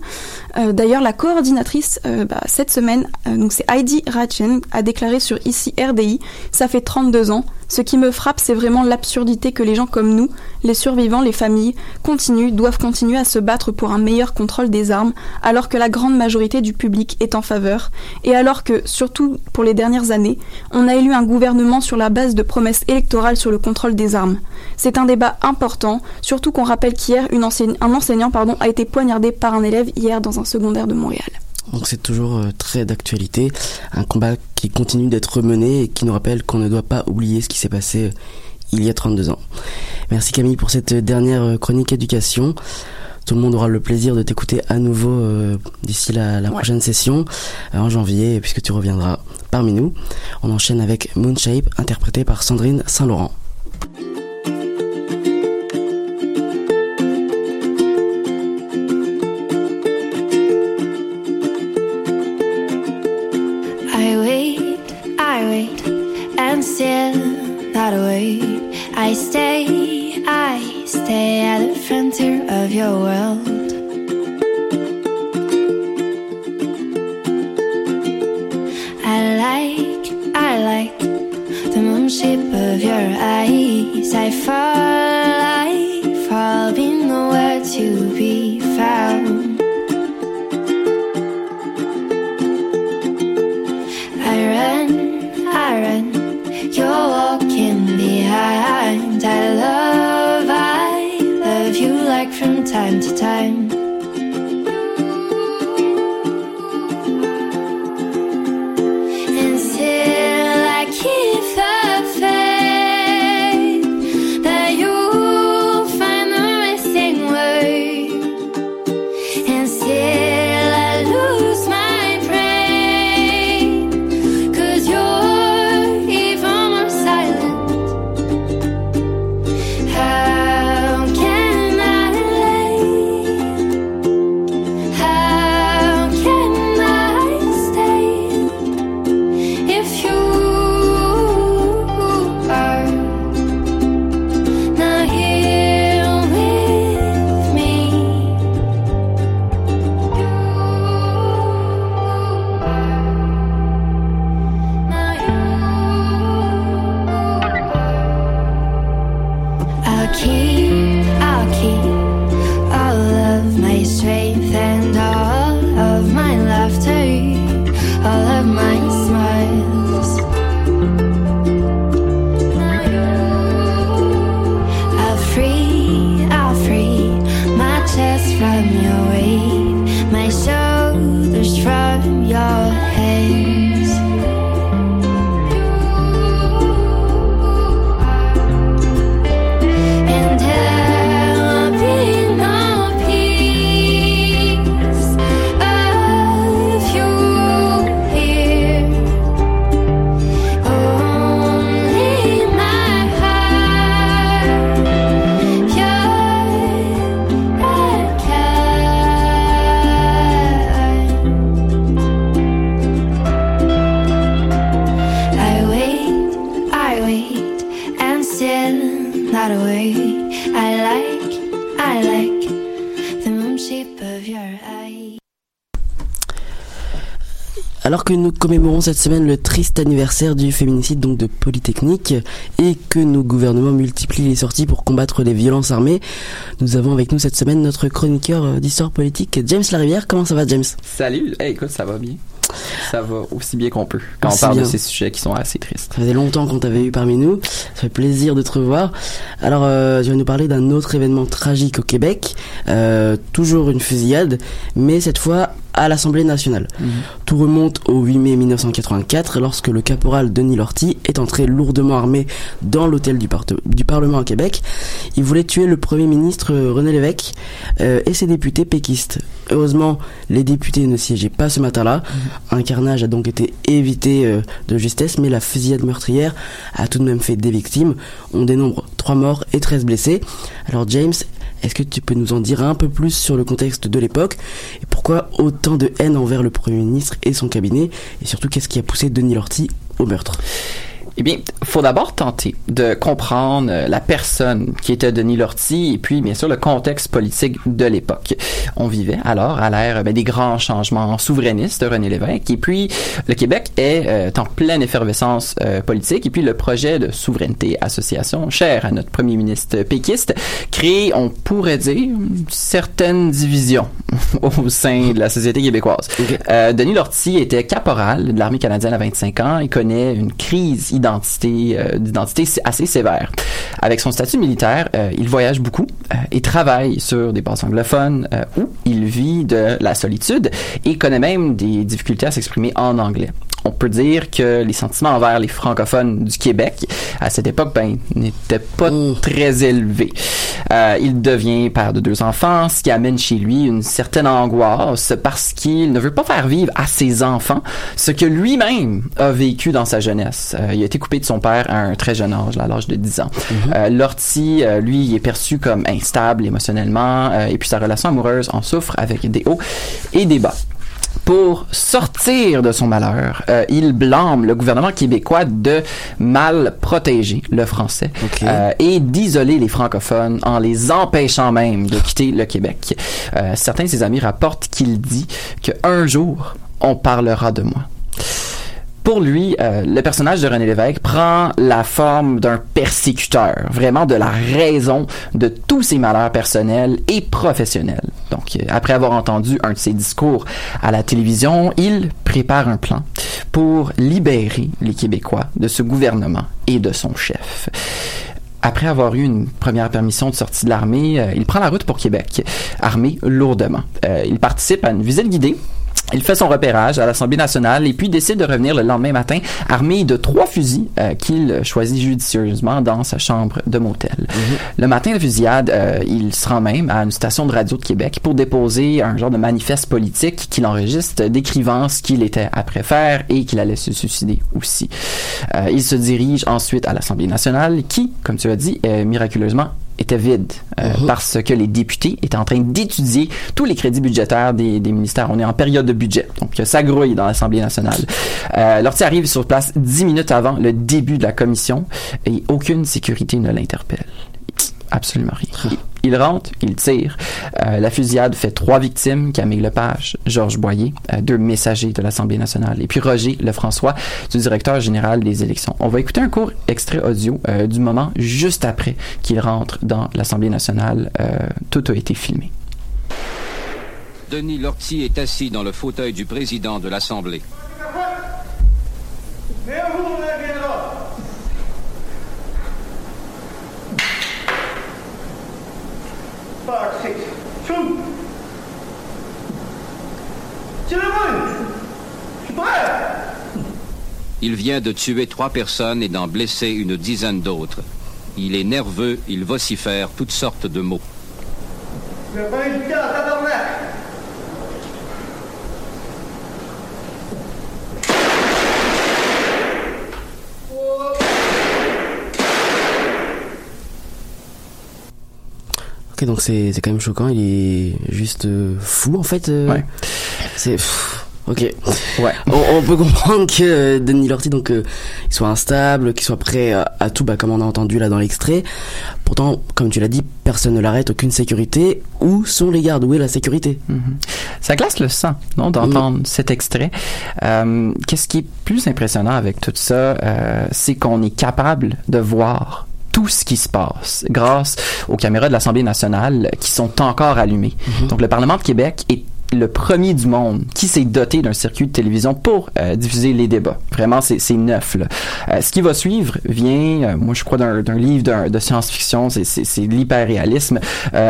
Euh, D'ailleurs, la coordinatrice euh, bah, cette semaine, euh, donc c'est Heidi Ratchen, a déclaré sur ici RDI, ça fait 32 ans. Ce qui me frappe, c'est vraiment l'absurdité que les gens comme nous, les survivants, les familles, continuent, doivent continuer à se battre pour un meilleur contrôle des armes, alors que la grande majorité du public est en faveur, et alors que, surtout pour les dernières années, on a élu un gouvernement sur la base de promesses électorales sur le contrôle des armes. C'est un débat important, surtout qu'on rappelle qu'hier, un enseignant a été poignardé par un élève hier dans un secondaire de Montréal. Donc c'est toujours euh, très d'actualité, un combat qui continue d'être mené et qui nous rappelle qu'on ne doit pas oublier ce qui s'est passé euh, il y a 32 ans. Merci Camille pour cette dernière euh, chronique éducation. Tout le monde aura le plaisir de t'écouter à nouveau d'ici la, la prochaine session en janvier puisque tu reviendras parmi nous. On enchaîne avec Moonshape interprété par Sandrine Saint-Laurent. Still not wait. I stay, I stay at the frontier of your world. I like, I like the moon shape of your eyes. I fall, I fall, be nowhere to be found. Time Alors que nous commémorons cette semaine le triste anniversaire du féminicide donc de Polytechnique et que nos gouvernements multiplient les sorties pour combattre les violences armées, nous avons avec nous cette semaine notre chroniqueur euh, d'histoire politique James Larivière. Comment ça va James? Salut, hey, écoute, ça va bien. Ça va aussi bien qu'on peut quand Aussi on parle bien. de ces sujets qui sont assez tristes. Ça faisait longtemps qu'on t'avait eu parmi nous. Ça fait plaisir de te revoir. Alors, euh, tu vas nous parler d'un autre événement tragique au Québec. Euh, toujours une fusillade, mais cette fois à l'Assemblée nationale. Tout remonte au 8 mai 1984, lorsque le caporal Denis Lortie est entré lourdement armé dans l'hôtel du, Parlement à Québec. Il voulait tuer le Premier ministre euh, René Lévesque euh, et ses députés péquistes. Heureusement, les députés ne siégeaient pas ce matin-là. Un carnage a donc été évité euh, de justesse, mais la fusillade meurtrière a tout de même fait des victimes. On dénombre 3 morts et 13 blessés. Alors James, est-ce que tu peux nous en dire un peu plus sur le contexte de l'époque et pourquoi autant de haine envers le Premier ministre et son cabinet et surtout qu'est-ce qui a poussé Denis Lortie au meurtre? Eh bien, faut d'abord tenter de comprendre euh, la personne qui était Denis Lortie et puis, bien sûr, le contexte politique de l'époque. On vivait alors à l'ère ben, des grands changements souverainistes de René Lévesque et puis le Québec est euh, en pleine effervescence euh, politique et puis le projet de souveraineté association, cher à notre premier ministre péquiste, crée, on pourrait dire, une certaine division au sein de la société québécoise. Euh, Denis Lortie était caporal de l'armée canadienne à 25 ans et connaît une crise identité, euh, d'identité assez sévère. Avec son statut militaire, euh, il voyage beaucoup euh, et travaille sur des bases anglophones où il vit de la solitude et connaît même des difficultés à s'exprimer en anglais. On peut dire que les sentiments envers les francophones du Québec à cette époque ben, n'étaient pas très élevés. Euh, il devient père de deux enfants, ce qui amène chez lui une certaine angoisse parce qu'il ne veut pas faire vivre à ses enfants ce que lui-même a vécu dans sa jeunesse. Euh, il a été coupé de son père à un très jeune âge, à l'âge de 10 ans. Euh, Lortie, lui, il est perçu comme instable émotionnellement et puis sa relation amoureuse en souffre avec des hauts et des bas. Pour sortir de son malheur, euh, il blâme le gouvernement québécois de mal protéger le français euh, et d'isoler les francophones en les empêchant même de quitter le Québec. Euh, certains de ses amis rapportent qu'il dit qu'un jour, on parlera de moi. Pour lui, euh, le personnage de René Lévesque prend la forme d'un persécuteur, vraiment de la raison de tous ses malheurs personnels et professionnels. Donc, euh, après avoir entendu un de ses discours à la télévision, il prépare un plan pour libérer les Québécois de ce gouvernement et de son chef. Après avoir eu une première permission de sortie de l'armée, euh, il prend la route pour Québec, armé lourdement. Il participe à une visite guidée il fait son repérage à l'Assemblée nationale et puis décide de revenir le lendemain matin armé de trois fusils euh, qu'il choisit judicieusement dans sa chambre de motel. Le matin de la fusillade, euh, il se rend même à une station de radio de Québec pour déposer un genre de manifeste politique qu'il enregistre décrivant ce qu'il était après faire et qu'il allait se suicider aussi. Euh, il se dirige ensuite à l'Assemblée nationale qui, comme tu as dit, euh, miraculeusement était vide euh, parce que les députés étaient en train d'étudier tous les crédits budgétaires des, des ministères. On est en période de budget, donc ça grouille dans l'Assemblée nationale. Euh, Lortie arrive sur place dix minutes avant le début de la commission et aucune sécurité ne l'interpelle. Absolument rien. Il, rentre, il tire. Euh, la fusillade fait trois victimes Camille Lepage, Georges Boyer, euh, deux messagers de l'Assemblée nationale, et puis Roger Lefrançois, du directeur général des élections. On va écouter un court extrait audio euh, du moment juste après qu'il rentre dans l'Assemblée nationale. Tout a été filmé. Denis Lortie est assis dans le fauteuil du président de l'Assemblée. Mais un jour, on la viendra. Five, six, two. Il vient de tuer trois personnes et d'en blesser une dizaine d'autres. Il est nerveux, il vocifère toutes sortes de mots vais pas éduquer à tabarnak! Ok, donc c'est c'est quand même choquant. Il est juste euh, fou en fait. euh, Ouais. C'est ok. Ouais. On, on peut comprendre que euh, Denis Lorty donc euh, il soit instable, qu'il soit prêt à, à tout, bah, comme on a entendu là dans l'extrait. Pourtant, comme tu l'as dit, personne ne l'arrête, aucune sécurité. Où sont les gardes? Où est la sécurité? Ça glace le sang, non, d'entendre cet extrait. Euh, Qu'est-ce qui est plus impressionnant avec tout ça, c'est qu'on est capable de voir tout ce qui se passe grâce aux caméras de l'Assemblée nationale qui sont encore allumées. Donc le Parlement de Québec est le premier du monde qui s'est doté d'un circuit de télévision pour euh, diffuser les débats. Vraiment, c'est neuf. Là. Euh, ce qui va suivre vient, euh, moi je crois, d'un livre de science-fiction, c'est- l'hyper-réalisme.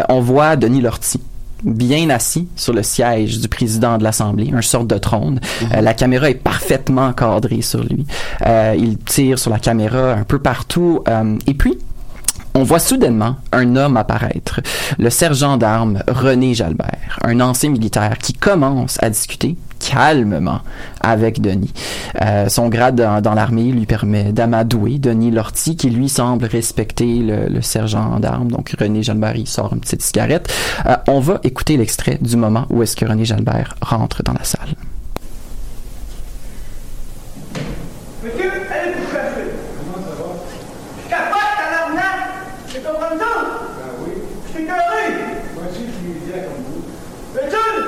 On voit Denis Lortie bien assis sur le siège du président de l'Assemblée, un sorte de trône. Euh, la caméra est parfaitement cadrée sur lui. Euh, il tire sur la caméra un peu partout. euh, et puis, on voit soudainement un homme apparaître, le sergent d'armes René Jalbert, un ancien militaire qui commence à discuter calmement avec Denis. Euh, son grade dans, l'armée lui permet d'amadouer Denis Lortie, qui lui semble respecter le, sergent d'armes. Donc René Jalbert, il sort une petite cigarette. Euh, on va écouter l'extrait du moment où est-ce que René Jalbert rentre dans la salle. Monsieur. Comment ça va? Je capote, tabarnak! C'est comme ça? Ben oui. Je suis carré. Moi aussi, je suis média comme vous. Étude!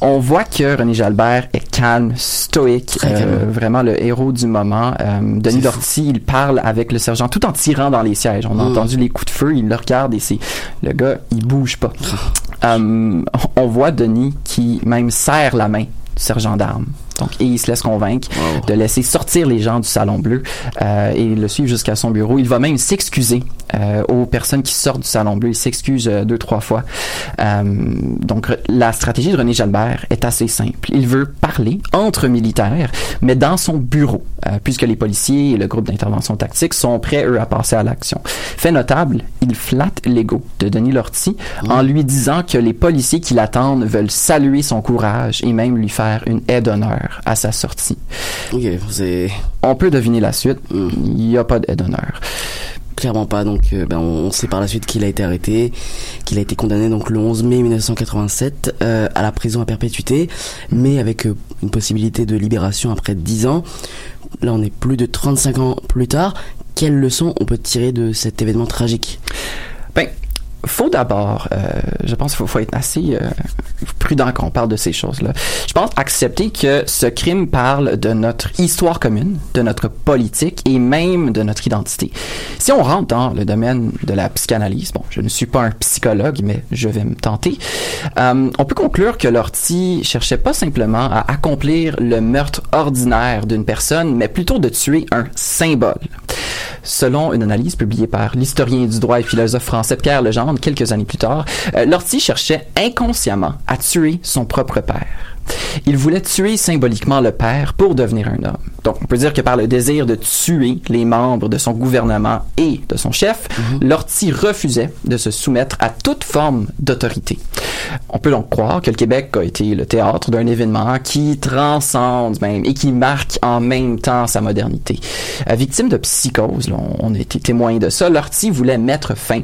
on? Ah voit que René Jalbert est calme, stoïque, euh, vraiment le héros du moment. Euh, Denis Lortie, il parle avec le sergent tout en tirant dans les sièges. On a Mm. entendu les coups de feu, il le regarde et c'est le gars, il bouge pas. Euh, on voit Denis qui même serre la main du sergent d'armes. Donc, et il se laisse convaincre de laisser sortir les gens du salon bleu euh, et le suivre jusqu'à son bureau. Il va même s'excuser euh, aux personnes qui sortent du salon bleu. Il s'excuse euh, deux trois fois. Euh, donc, la stratégie de René Jalbert est assez simple. Il veut parler entre militaires, mais dans son bureau, euh, puisque les policiers et le groupe d'intervention tactique sont prêts eux à passer à l'action. Fait notable, il flatte l'ego de Denis Lortie en lui disant que les policiers qui l'attendent veulent saluer son courage et même lui faire une aide d'honneur à sa sortie. On peut deviner la suite. Il n'y a pas d'aide d'honneur. Clairement pas. Donc, euh, ben, on, sait par la suite qu'il a été arrêté, qu'il a été condamné donc le 11 mai 1987 euh, à la prison à perpétuité, mais avec euh, une possibilité de libération après 10 ans. Là, on est plus de 35 ans plus tard. Quelle leçon on peut tirer de cet événement tragique? Faut d'abord, euh, je pense faut être assez euh, prudent quand on parle de ces choses-là. Je pense accepter que ce crime parle de notre histoire commune, de notre politique et même de notre identité. Si on rentre dans le domaine de la psychanalyse, bon, je ne suis pas un psychologue, mais je vais me tenter, euh, on peut conclure que Lortie cherchait pas simplement à accomplir le meurtre ordinaire d'une personne, mais plutôt de tuer un symbole. Selon une analyse publiée par l'historien du droit et philosophe français Pierre Legendre quelques années plus tard, euh, Lortie cherchait inconsciemment à tuer son propre père. Il voulait tuer symboliquement le père pour devenir un homme. Donc, on peut dire que par le désir de tuer les membres de son gouvernement et de son chef, Lortie refusait de se soumettre à toute forme d'autorité. On peut donc croire que le Québec a été le théâtre d'un événement qui transcende même et qui marque en même temps sa modernité. Euh, victime de psychose, là, on a été témoin de ça, Lortie voulait mettre fin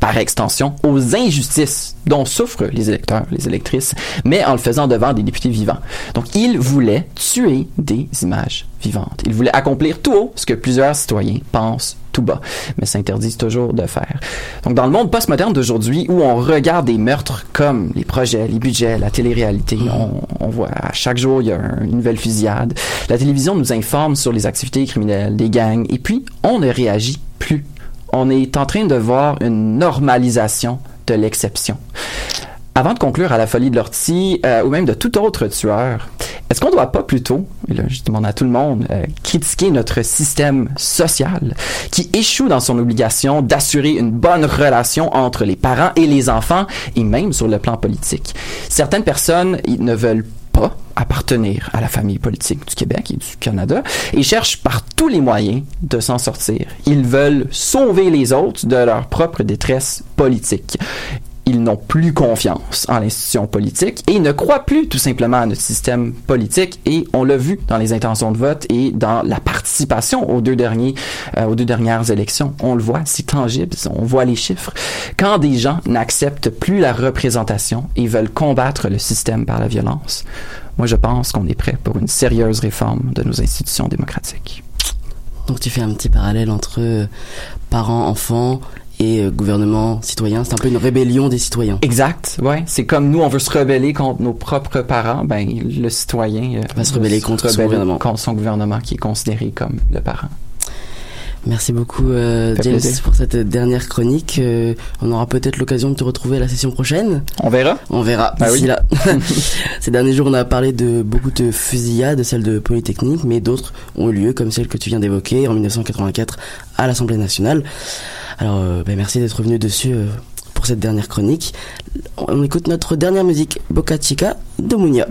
par extension, aux injustices dont souffrent les électeurs, les électrices, mais en le faisant devant des députés vivants. Donc, il voulait tuer des images vivantes. Il voulait accomplir tout haut ce que plusieurs citoyens pensent tout bas, mais s'interdisent toujours de faire. Donc dans le monde postmoderne d'aujourd'hui, où on regarde des meurtres comme les projets, les budgets, la télé-réalité, on, on voit à chaque jour il y a un- une nouvelle fusillade. La télévision nous informe sur les activités criminelles, des gangs, et puis on ne réagit plus. On est en train de voir une normalisation de l'exception. Avant de conclure à la folie de l'ortie, euh, ou même de tout autre tueur, est-ce qu'on ne doit pas plutôt, et là je demande à tout le monde, euh, critiquer notre système social qui échoue dans son obligation d'assurer une bonne relation entre les parents et les enfants, et même sur le plan politique? Certaines personnes ne veulent appartenir à la famille politique du Québec et du Canada et cherchent par tous les moyens de s'en sortir. Ils veulent sauver les autres de leur propre détresse politique. Ils n'ont plus confiance en l'institution politique et ne croient plus tout simplement à notre système politique et on l'a vu dans les intentions de vote et dans la participation aux deux derniers euh, aux deux dernières élections. On le voit, c'est tangible, on voit les chiffres. Quand des gens n'acceptent plus la représentation et veulent combattre le système par la violence, moi je pense qu'on est prêt pour une sérieuse réforme de nos institutions démocratiques. Donc tu fais un petit parallèle entre euh, parents, enfants et euh, gouvernement citoyen. C'est un peu une rébellion des citoyens. Exact, ouais. C'est comme nous, on veut se rebeller contre nos propres parents, ben le citoyen euh, Va se rebeller contre son gouvernement. contre son gouvernement qui est considéré comme le parent. Merci beaucoup euh, James plaisir. pour cette dernière chronique. Euh, on aura peut-être l'occasion de te retrouver à la session prochaine. On verra. On verra. Ah oui. là. Ces derniers jours, on a parlé de beaucoup de fusillades, celles de Polytechnique, mais d'autres ont eu lieu, comme celle que tu viens d'évoquer en 1984 à l'Assemblée nationale. Alors, euh, ben, merci d'être venu dessus euh, pour cette dernière chronique. On écoute notre dernière musique, Boca Chica de Mounia.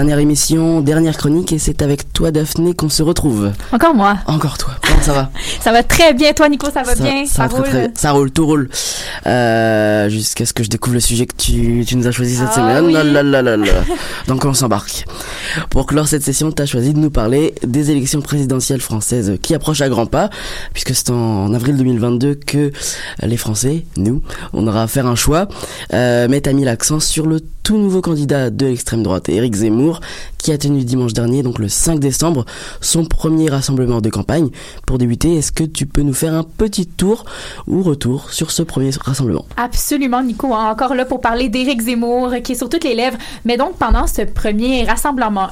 Dernière émission, dernière chronique, et c'est avec toi Daphné qu'on se retrouve. Encore moi. Encore toi. Comment ça va Ça va très bien, toi Nico, ça va bien, ça, très, roule? très bien. Ça roule, tout roule. euh, jusqu'à ce que je découvre le sujet que tu, tu nous as choisi cette Ah semaine. oui. Là, là. Donc on s'embarque. Pour clore cette session, tu as choisi de nous parler des élections présidentielles françaises qui approchent à grands pas, puisque c'est en, en avril 2022 que les Français, nous, on aura à faire un choix. Euh, mais tu as mis l'accent sur le tout nouveau candidat de l'extrême droite, Éric Zemmour, qui a tenu dimanche dernier, donc le 5 décembre, son premier rassemblement de campagne. Pour débuter, est-ce que tu peux nous faire un petit tour ou retour sur ce premier rassemblement? Absolument, Nico. hein. Encore là pour parler d'Éric Zemmour, qui est sur toutes les lèvres. Mais donc, pendant ce premier rassemblement,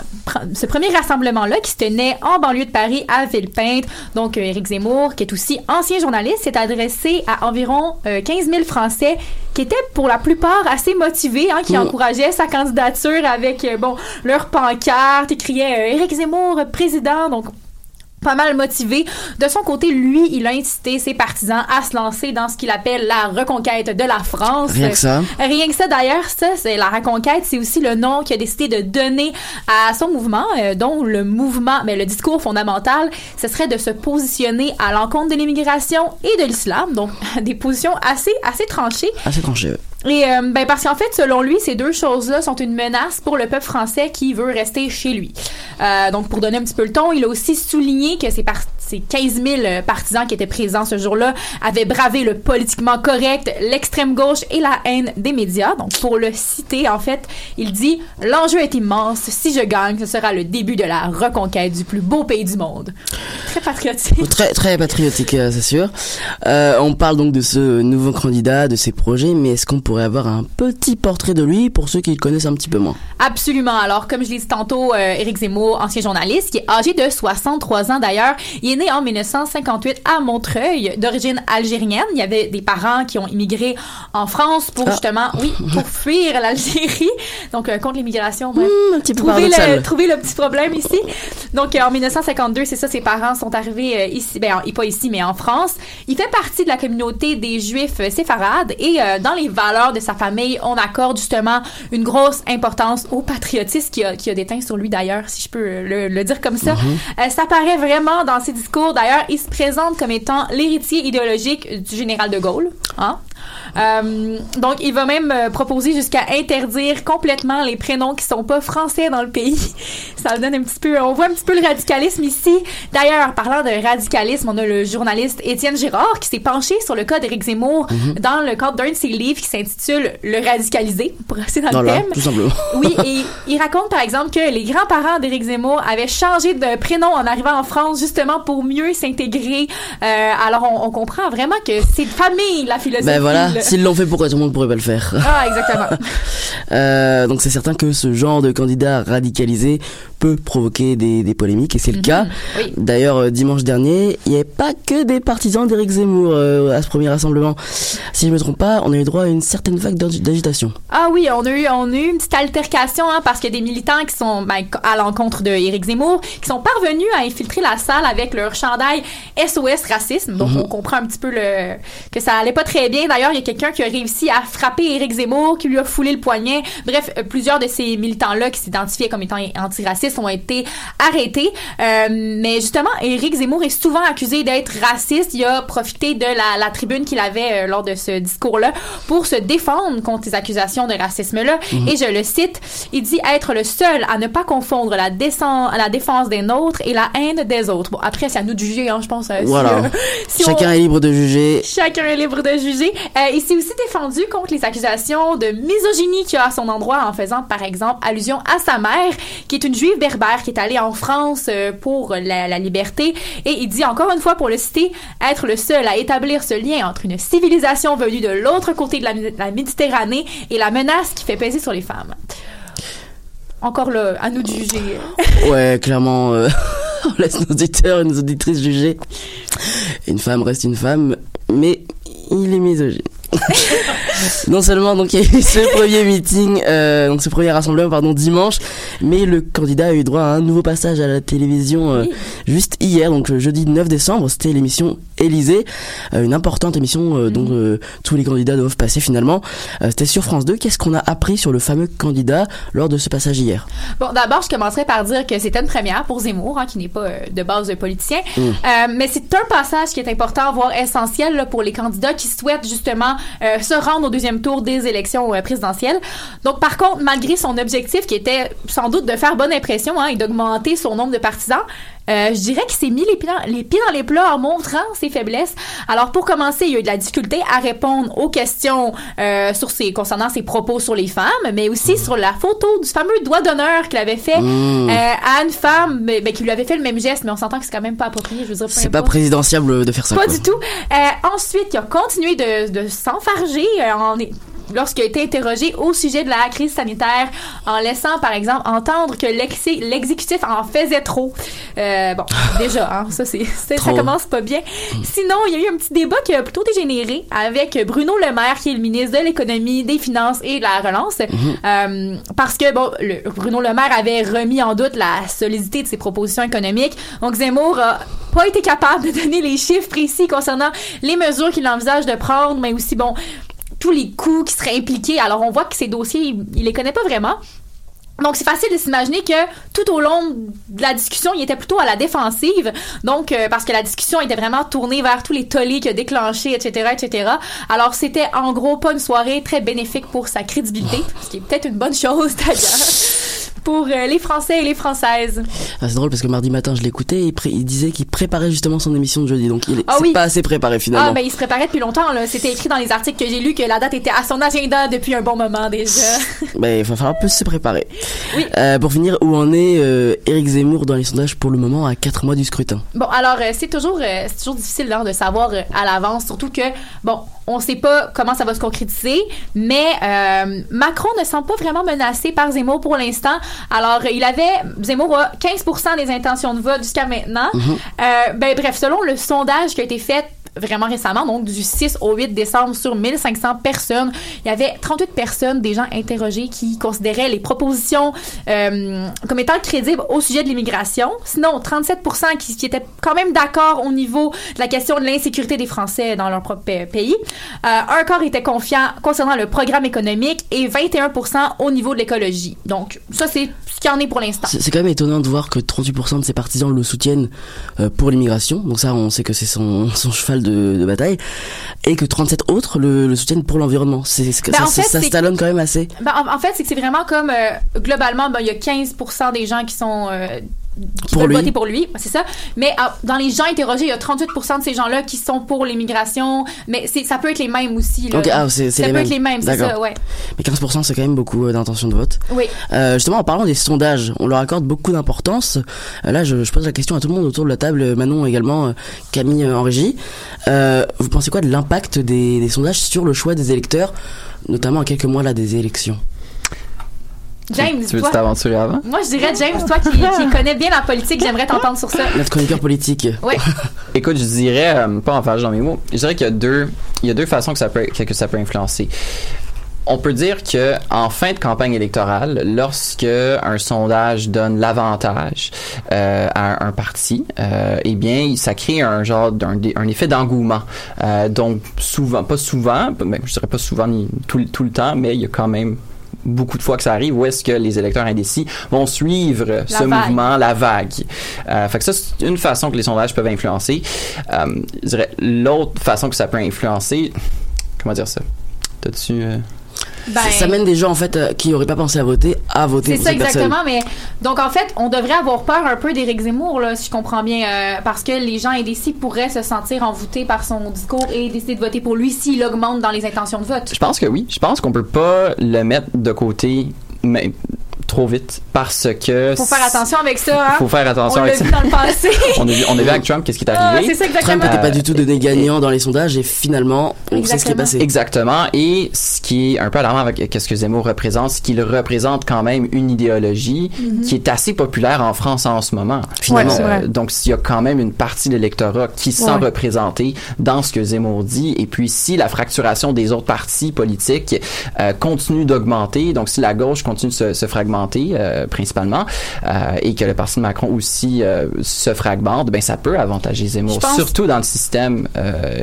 ce premier rassemblement-là, qui se tenait en banlieue de Paris, à Villepinte, donc euh, Éric Zemmour, qui est aussi ancien journaliste, s'est adressé à environ euh, 15 000 Français qui étaient pour la plupart assez motivés, hein, qui Mm. Encourageaient sa candidature avec, euh, bon, leur pancarte, ils criaient euh, Éric Zemmour, président, donc pas mal motivé. De son côté, lui, il a incité ses partisans à se lancer dans ce qu'il appelle la reconquête de la France. Rien que ça. Rien que ça, d'ailleurs, ça, c'est la reconquête, c'est aussi le nom qu'il a décidé de donner à son mouvement, euh, dont le mouvement, mais le discours fondamental, ce serait de se positionner à l'encontre de l'immigration et de l'islam, donc des positions assez, assez tranchées. Assez tranché. Et euh, ben parce qu'en fait, selon lui, ces deux choses-là sont une menace pour le peuple français qui veut rester chez lui. Euh, donc, pour donner un petit peu le ton, il a aussi souligné que ces, par- ces 15 000 euh, partisans qui étaient présents ce jour-là avaient bravé le politiquement correct, l'extrême gauche et la haine des médias. Donc, pour le citer, en fait, il dit « L'enjeu est immense. Si je gagne, ce sera le début de la reconquête du plus beau pays du monde. » Très patriotique. Très très patriotique, euh, c'est sûr. Euh, on parle donc de ce nouveau candidat, de ses projets, mais est-ce qu'on pourrait avoir un petit portrait de lui pour ceux qui le connaissent un petit peu moins Absolument. Alors, comme je l'ai dit tantôt, euh, Éric Zemmour, ancien journaliste, qui est âgé de 63 ans d'ailleurs, il est né en 1958 à Montreuil, d'origine algérienne. Il y avait des parents qui ont immigré en France pour Ah. justement, oui, pour fuir l'Algérie. Donc, euh, contre l'immigration. bref. un petit peu trouver, le, trouver le petit problème ici. Donc, euh, en 1952, c'est ça, ses parents sont arrivés ici, ben, en- pas ici, mais en France. Il fait partie de la communauté des Juifs séfarades et dans les valeurs de sa famille, on accorde justement une grosse importance au patriotisme qui a, qui a déteint sur lui d'ailleurs, si je peux le, le dire comme ça. Mhm. Euh, ça paraît vraiment dans ses discours. D'ailleurs, il se présente comme étant l'héritier idéologique du général de Gaulle. Hein? Euh, donc, il va même euh, proposer jusqu'à interdire complètement les prénoms qui sont pas français dans le pays. Ça donne un petit peu, on voit un petit peu le radicalisme ici. D'ailleurs, parlant de radicalisme, on a le journaliste Étienne Girard qui s'est penché sur le cas d'Éric Zemmour Mhm. dans le cadre d'un de ses livres qui s'intitule Le radicalisé, pour rester dans Voilà, le thème. tout simplement. Oui, et il raconte par exemple que les grands-parents d'Éric Zemmour avaient changé de prénom en arrivant en France justement pour mieux s'intégrer. Euh, alors on, on comprend vraiment que c'est de famille la philosophie. Ben voilà, là. s'ils l'ont fait, pourquoi tout le monde pourrait pas le faire? Ah, exactement. Euh, donc c'est certain que ce genre de candidat radicalisé peut provoquer des, des polémiques et c'est le cas. oui. D'ailleurs euh, dimanche dernier, il n'y avait pas que des partisans d'Éric Zemmour euh, à ce premier rassemblement. Si je me trompe pas, on a eu droit à une certaine vague d'agi- d'agitation. Ah oui, on a eu, on a eu une petite altercation hein, parce qu'il y a des militants qui sont ben, à l'encontre de Éric Zemmour qui sont parvenus à infiltrer la salle avec leur chandail SOS racisme. Donc Mhm. on comprend un petit peu le que ça allait pas très bien. D'ailleurs, il y a quelqu'un qui a réussi à frapper Éric Zemmour, qui lui a foulé le poignet. Bref, euh, plusieurs de ces militants-là qui s'identifiaient comme étant antiracistes ont été arrêtés. Euh, mais justement, Éric Zemmour est souvent accusé d'être raciste. Il a profité de la, la tribune qu'il avait euh, lors de ce discours-là pour se défendre contre ces accusations de racisme-là. Mhm. Et je le cite, il dit être le seul à ne pas confondre la, défense des nôtres et la haine des autres. Bon, après, c'est à nous de juger, hein, je pense. euh, Voilà. euh, si Chacun on- est libre de juger. Chacun est libre de juger. Euh, il s'est aussi défendu contre les accusations de misogynie qu'il y a à son endroit en faisant, par exemple, allusion à sa mère, qui est une juive berbère qui est allée en France euh, pour la, la liberté. Et il dit encore une fois, pour le citer, être le seul à établir ce lien entre une civilisation venue de l'autre côté de la, la Méditerranée et la menace qui fait peser sur les femmes. Encore là, à nous de juger. Ouais, clairement, euh, on laisse nos auditeurs et nos auditrices juger. Une femme reste une femme, mais il est misogyne. non seulement donc il y a eu ce premier meeting, euh, donc ce premier rassemblement pardon dimanche, mais le candidat a eu droit à un nouveau passage à la télévision euh, juste hier, donc le jeudi 9 décembre, c'était l'émission Élysée, euh, une importante émission euh, dont euh, tous les candidats doivent passer finalement. Euh, C'était sur France 2. Qu'est-ce qu'on a appris sur le fameux candidat lors de ce passage hier? Bon, d'abord, je commencerai par dire que c'était une première pour Zemmour, hein, qui n'est pas de base politicien. Mm. Mais c'est un passage qui est important, voire essentiel là, pour les candidats qui souhaitent justement se rendre au deuxième tour des élections présidentielles. Donc, par contre, malgré son objectif qui était sans doute de faire bonne impression hein, et d'augmenter son nombre de partisans, euh, je dirais qu'il s'est mis les pieds, dans, les pieds dans les plats en montrant ses faiblesses. Alors, pour commencer, il y a eu de la difficulté à répondre aux questions euh, sur ses, concernant ses propos sur les femmes, mais aussi sur la photo du fameux doigt d'honneur qu'il avait fait Mmh. euh, à une femme, mais, ben, qui lui avait fait le même geste, mais on s'entend que c'est quand même pas approprié. Je veux dire, C'est pas présidentiable de faire ça. Pas quoi. du tout. Euh, ensuite, il a continué de, de s'enfarger euh, en lorsqu'il a été interrogé au sujet de la crise sanitaire, en laissant, par exemple, entendre que l'exé- l'exécutif en faisait trop. Euh, bon, déjà, hein, ça, c'est, ça commence pas bien. Sinon, il y a eu un petit débat qui a plutôt dégénéré avec Bruno Le Maire, qui est le ministre de l'économie, des finances et de la relance. Euh, parce que, bon, le- Bruno Le Maire avait remis en doute la solidité de ses propositions économiques. Donc, Zemmour a pas été capable de donner les chiffres précis concernant les mesures qu'il envisage de prendre, mais aussi, bon, tous les coûts qui seraient impliqués. Alors, on voit que ces dossiers, il, il les connaît pas vraiment. Donc, c'est facile de s'imaginer que tout au long de la discussion, il était plutôt à la défensive. Donc, euh, parce que la discussion était vraiment tournée vers tous les tollés qu'il a déclenchés, etc., etc. Alors, c'était en gros pas une soirée très bénéfique pour sa crédibilité, ce qui est peut-être une bonne chose d'ailleurs pour euh, les Français et les Françaises. Ah, c'est drôle parce que mardi matin, je l'écoutais et il, disait qu'il préparait justement son émission de jeudi. Donc, il est Ah oui. pas assez préparé finalement. Ah, ben il se préparait depuis longtemps. là. C'était écrit dans les articles que j'ai lus que la date était à son agenda depuis un bon moment déjà. Ben, il va falloir un peu se préparer. Euh, pour finir, où en est euh, Éric Zemmour dans les sondages pour le moment à 4 mois du scrutin? Bon, alors euh, c'est toujours c'est toujours difficile hein, de savoir à l'avance, surtout que bon, on sait pas comment ça va se concrétiser, mais euh, Macron ne semble pas vraiment menacé par Zemmour pour l'instant. Alors il avait Zemmour a 15% des intentions de vote jusqu'à maintenant. Mhm. Euh, ben bref, selon le sondage qui a été fait vraiment récemment, donc du 6 au 8 décembre sur 1500 personnes, il y avait 38 personnes, des gens interrogés qui considéraient les propositions euh, comme étant crédibles au sujet de l'immigration. Sinon, 37 qui, qui étaient quand même d'accord au niveau de la question de l'insécurité des Français dans leur propre pa- pays. Euh, un quart était confiant concernant le programme économique et 21% au niveau de l'écologie. Donc, ça, c'est ce qu'il y en est pour l'instant. C'est quand même étonnant de voir que 38% de ses partisans le soutiennent euh, pour l'immigration. Donc ça, on sait que c'est son, son cheval de, de bataille. Et que 37 autres le, le soutiennent pour l'environnement. C'est Ben, ça, en fait, ça se talonne quand même assez. Ben, en, en fait, c'est que c'est vraiment comme euh, globalement, ben, il y a 15 des gens qui sont euh, qui Pour veulent lui. voter pour lui, c'est ça. Mais euh, dans les gens interrogés, il y a 38 de ces gens-là qui sont pour l'immigration, mais ça peut être les mêmes aussi. Là. Ok, ah, ça les peut mêmes. être les mêmes, c'est ça, ouais. Mais 15% c'est quand même beaucoup euh, d'intention de vote. Oui. Euh, justement, en parlant des sondages, on leur accorde beaucoup d'importance. Euh, là, je, je pose la question à tout le monde autour de la table, Manon également, euh, Camille en régie. Vous pensez quoi de l'impact des, des sondages sur le choix des électeurs, notamment à quelques mois là des élections? James, Tu veux toi? t'aventurer avant? Moi, je dirais James, toi qui, qui connais bien la politique, j'aimerais t'entendre sur ça. Notre chroniqueur politique. Oui. Écoute, je dirais, euh, pas en faire dans mes mots, je dirais qu'il y a deux, il y a deux façons que ça peut, que, que ça peut influencer. On peut dire que en fin de campagne électorale, lorsque un sondage donne l'avantage euh, à un parti, euh, eh bien, ça crée un genre d'un un effet d'engouement. Euh, donc souvent, pas souvent, ben, je dirais pas souvent ni tout le temps, mais il y a quand même beaucoup de fois que ça arrive où est-ce que les électeurs indécis vont suivre ce vague. mouvement, la vague. Euh, fait que ça, c'est une façon que les sondages peuvent influencer. Euh, je dirais l'autre façon que ça peut influencer, comment dire ça? T'as-tu... euh, Ben, ça, ça mène des gens en fait euh, qui n'auraient pas pensé à voter à voter C'est pour ça cette personne. exactement, mais donc en fait, on devrait avoir peur un peu d'Éric Zemmour, là, si je comprends bien, euh, parce que les gens indécis pourraient se sentir envoûtés par son discours et décider de voter pour lui s'il augmente dans les intentions de vote. Je pense que oui. Je pense qu'on peut pas le mettre de côté mais, trop vite parce que... Faut faire attention avec ça, hein? Faut faire attention on avec l'a ça. vu dans le passé. on, a vu, on a vu avec Trump qu'est-ce qui est Ah, arrivé. c'est ça, exactement. Trump n'était pas du tout donné gagnant dans les sondages et finalement, on sait ce qui est passé. Exactement. Et ce qui est un peu alarmant avec ce que Zemmour représente, c'est qu'il représente quand même une idéologie Mhm. qui est assez populaire en France en ce moment. Finalement. Ouais, c'est vrai. Euh, donc, il y a quand même une partie de l'électorat qui se sent Ouais. dans ce que Zemmour dit. Et puis, si la fracturation des autres partis politiques euh, continue d'augmenter, donc si la gauche continue de se, se fragmenter, euh, principalement euh, et que le parti de Macron aussi euh, se fragmente, ben ça peut avantager Zemmour, surtout dans le système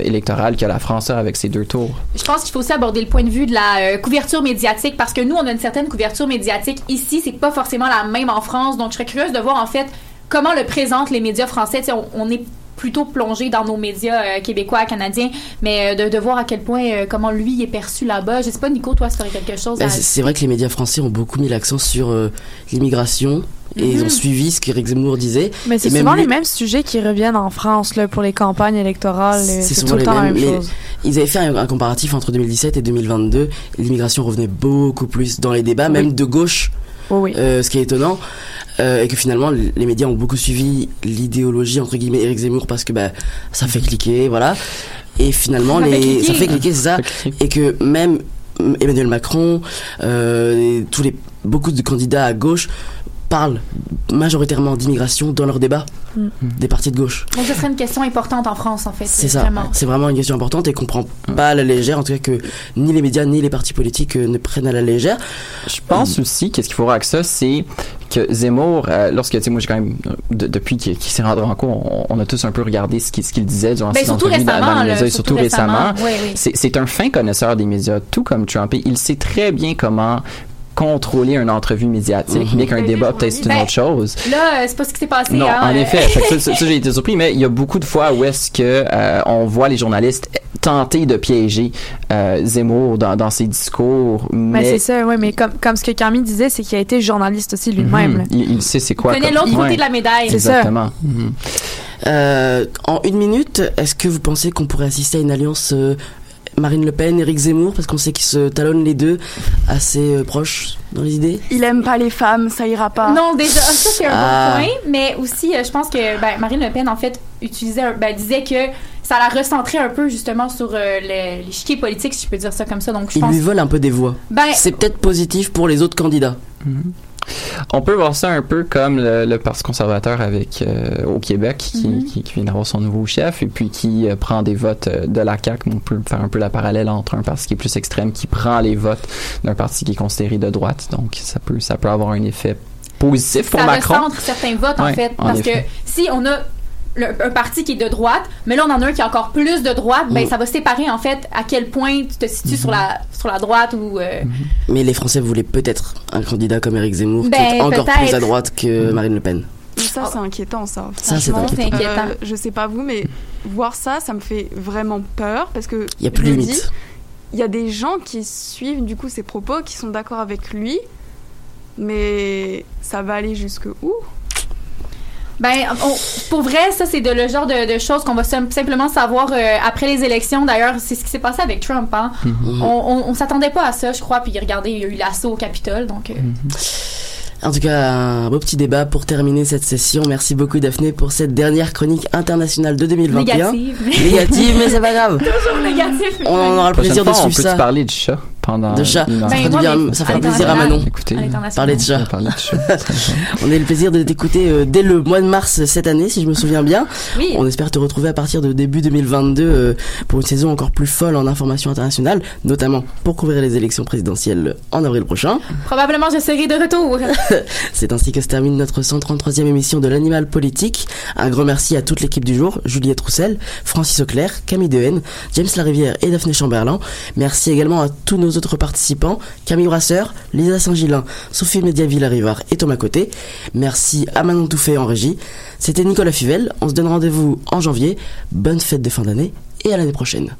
électoral que la France a avec ses deux tours. Je pense qu'il faut aussi aborder le point de vue de la couverture médiatique parce que nous, on a une certaine couverture médiatique ici. C'est pas forcément la même en France. Donc, je serais curieuse de voir en fait comment le présentent les médias français. On est plutôt plongé dans nos médias euh, québécois, canadiens, mais euh, de, de voir à quel point euh, comment lui est perçu là-bas. Je sais pas, Nico, toi, si t'aurais quelque chose à c'est- vrai que les médias français ont beaucoup mis l'accent sur euh, l'immigration et ils Mhm. ont suivi ce qu'Éric Zemmour disait. Mais c'est souvent lui- les mêmes sujets qui reviennent en France là, pour les campagnes électorales. C'est tout le temps la mêmes, même mais chose. Ils avaient fait un, un comparatif entre 2017 et 2022. L'immigration revenait beaucoup plus dans les débats, même de gauche, euh, ce qui est étonnant. Euh, et que finalement, les médias ont beaucoup suivi l'idéologie, entre guillemets, Éric Zemmour, parce que bah, ça fait cliquer, voilà. Et finalement, Ça fait les, cliquer. ça fait cliquer, c'est ça. Et que même mm, Emmanuel Macron, euh, tous les, beaucoup de candidats à gauche parlent majoritairement d'immigration dans leurs débats Mm. des partis de gauche. Donc, ce serait une question importante en France, en fait. C'est ça. Vraiment. C'est vraiment une question importante et qu'on prend pas à la légère. En tout cas, que ni les médias ni les partis politiques euh, ne prennent à la légère. Je pense aussi qu'est-ce qu'il faut voir avec ça, c'est que Zemmour, euh, lorsque tu sais, moi j'ai quand même euh, de- depuis qu'il s'est rendu en cours, on, on a tous un peu regardé ce qu'il disait durant Ben, ses surtout entrevues dans, les médias, et surtout surtout récemment. récemment. Oui, oui. C'est c'est un fin connaisseur des médias, tout comme Trump. Et il sait très bien comment contrôler une entrevue médiatique, Mhm. bien qu'un débat peut-être c'est une Ben, autre chose. Là, euh, c'est pas ce qui s'est passé. Non, hein, en euh. effet. Ça, ça, ça, j'ai été surpris, mais il y a beaucoup de fois où est-ce que euh, on voit les journalistes tenter de piéger euh, Zemmour dans, dans ses discours, Mais, mais c'est ça, ouais, mais comme, comme ce que Camille disait, c'est qu'il a été journaliste aussi lui-même. Mhm. il, il sait c'est quoi. connaît comme- l'autre côté Ouais. de la médaille. C'est ça. Exactement. Mhm. Euh, en une minute, est-ce que vous pensez qu'on pourrait assister à une alliance euh, Marine Le Pen, Éric Zemmour, parce qu'on sait qu'ils se talonnent les deux assez euh, proches dans les idées Il aime pas les femmes, ça ira pas. Non, déjà, ça c'est un Ah. bon point, mais aussi, euh, je pense que ben, Marine Le Pen, en fait, utilisait, ben, disait que ça la recentrait un peu justement sur euh, le- l'échiquier politique, si je peux dire ça comme ça. Donc, je Ils pense. lui volent un peu des voix. Ben- c'est peut-être positif pour les autres candidats. On peut voir ça un peu comme le, le Parti conservateur avec euh, au Québec qui, Mhm. qui, qui vient d'avoir son nouveau chef et puis qui euh, prend des votes euh, de la CAQ. On peut faire un peu la parallèle entre un parti qui est plus extrême qui prend les votes d'un parti qui est considéré de droite. Donc ça peut ça peut avoir un effet positif pour ça Macron. recentre certains votes, en fait. Parce que si on a le- un parti qui est de droite, mais là, on en a un qui est encore plus de droite, ben, Mm. ça va séparer, en fait, à quel point tu te situes sur, la, sur la droite ou. euh, Mais les Français voulaient peut-être un candidat comme Éric Zemmour qui Ben, est encore plus à droite que Marine Le Pen. Mais ça, c'est inquiétant, ça. Ça, c'est inquiétant. C'est inquiétant. euh, je sais pas vous, mais voir ça, ça me fait vraiment peur parce que. Il y a plus de limite. Il y a des gens qui suivent du coup ses propos, qui sont d'accord avec lui, mais ça va aller jusque où? Ben, on- pour vrai, ça, c'est de, le genre de, de choses qu'on va sim- simplement savoir euh, après les élections. D'ailleurs, c'est ce qui s'est passé avec Trump. Hein. Mhm. On, on, on s'attendait pas à ça, je crois. Puis regardez, il y a eu l'assaut au Capitole. Donc, euh, En tout cas, un beau petit débat pour terminer cette session. Merci beaucoup Daphné pour cette dernière chronique internationale de 2021. Négative. Négative, mais c'est pas grave. toujours négatif. On aura le plaisir de fois, on suivre peut ça. parler du chat pendant De chat. une heure. Ça bien, ça fera plaisir à Manon. Écoutez, Parler de chat. on a eu le plaisir de t'écouter euh, dès le mois de mars cette année, si je me souviens bien. Oui. On espère te retrouver à partir de début 2022 euh, pour une saison encore plus folle en information internationale, notamment pour couvrir les élections présidentielles en avril prochain. Probablement, je serai de retour. C'est ainsi que se termine notre 133e émission de l'Animal Politique. Un grand merci à toute l'équipe du jour, Juliette Roussel, Francis Auclair, Camille Dehaene, James Larivière et Daphné Chamberlain. Merci également à tous nos participants, Camille Brasseur, Lisa Saint-Gilin, Sophie Média-Villarivard et Thomas Côté. Merci à Manon Touffet en régie. C'était Nicolas Fivel. On se donne rendez-vous en janvier. Bonne fête de fin d'année et à l'année prochaine.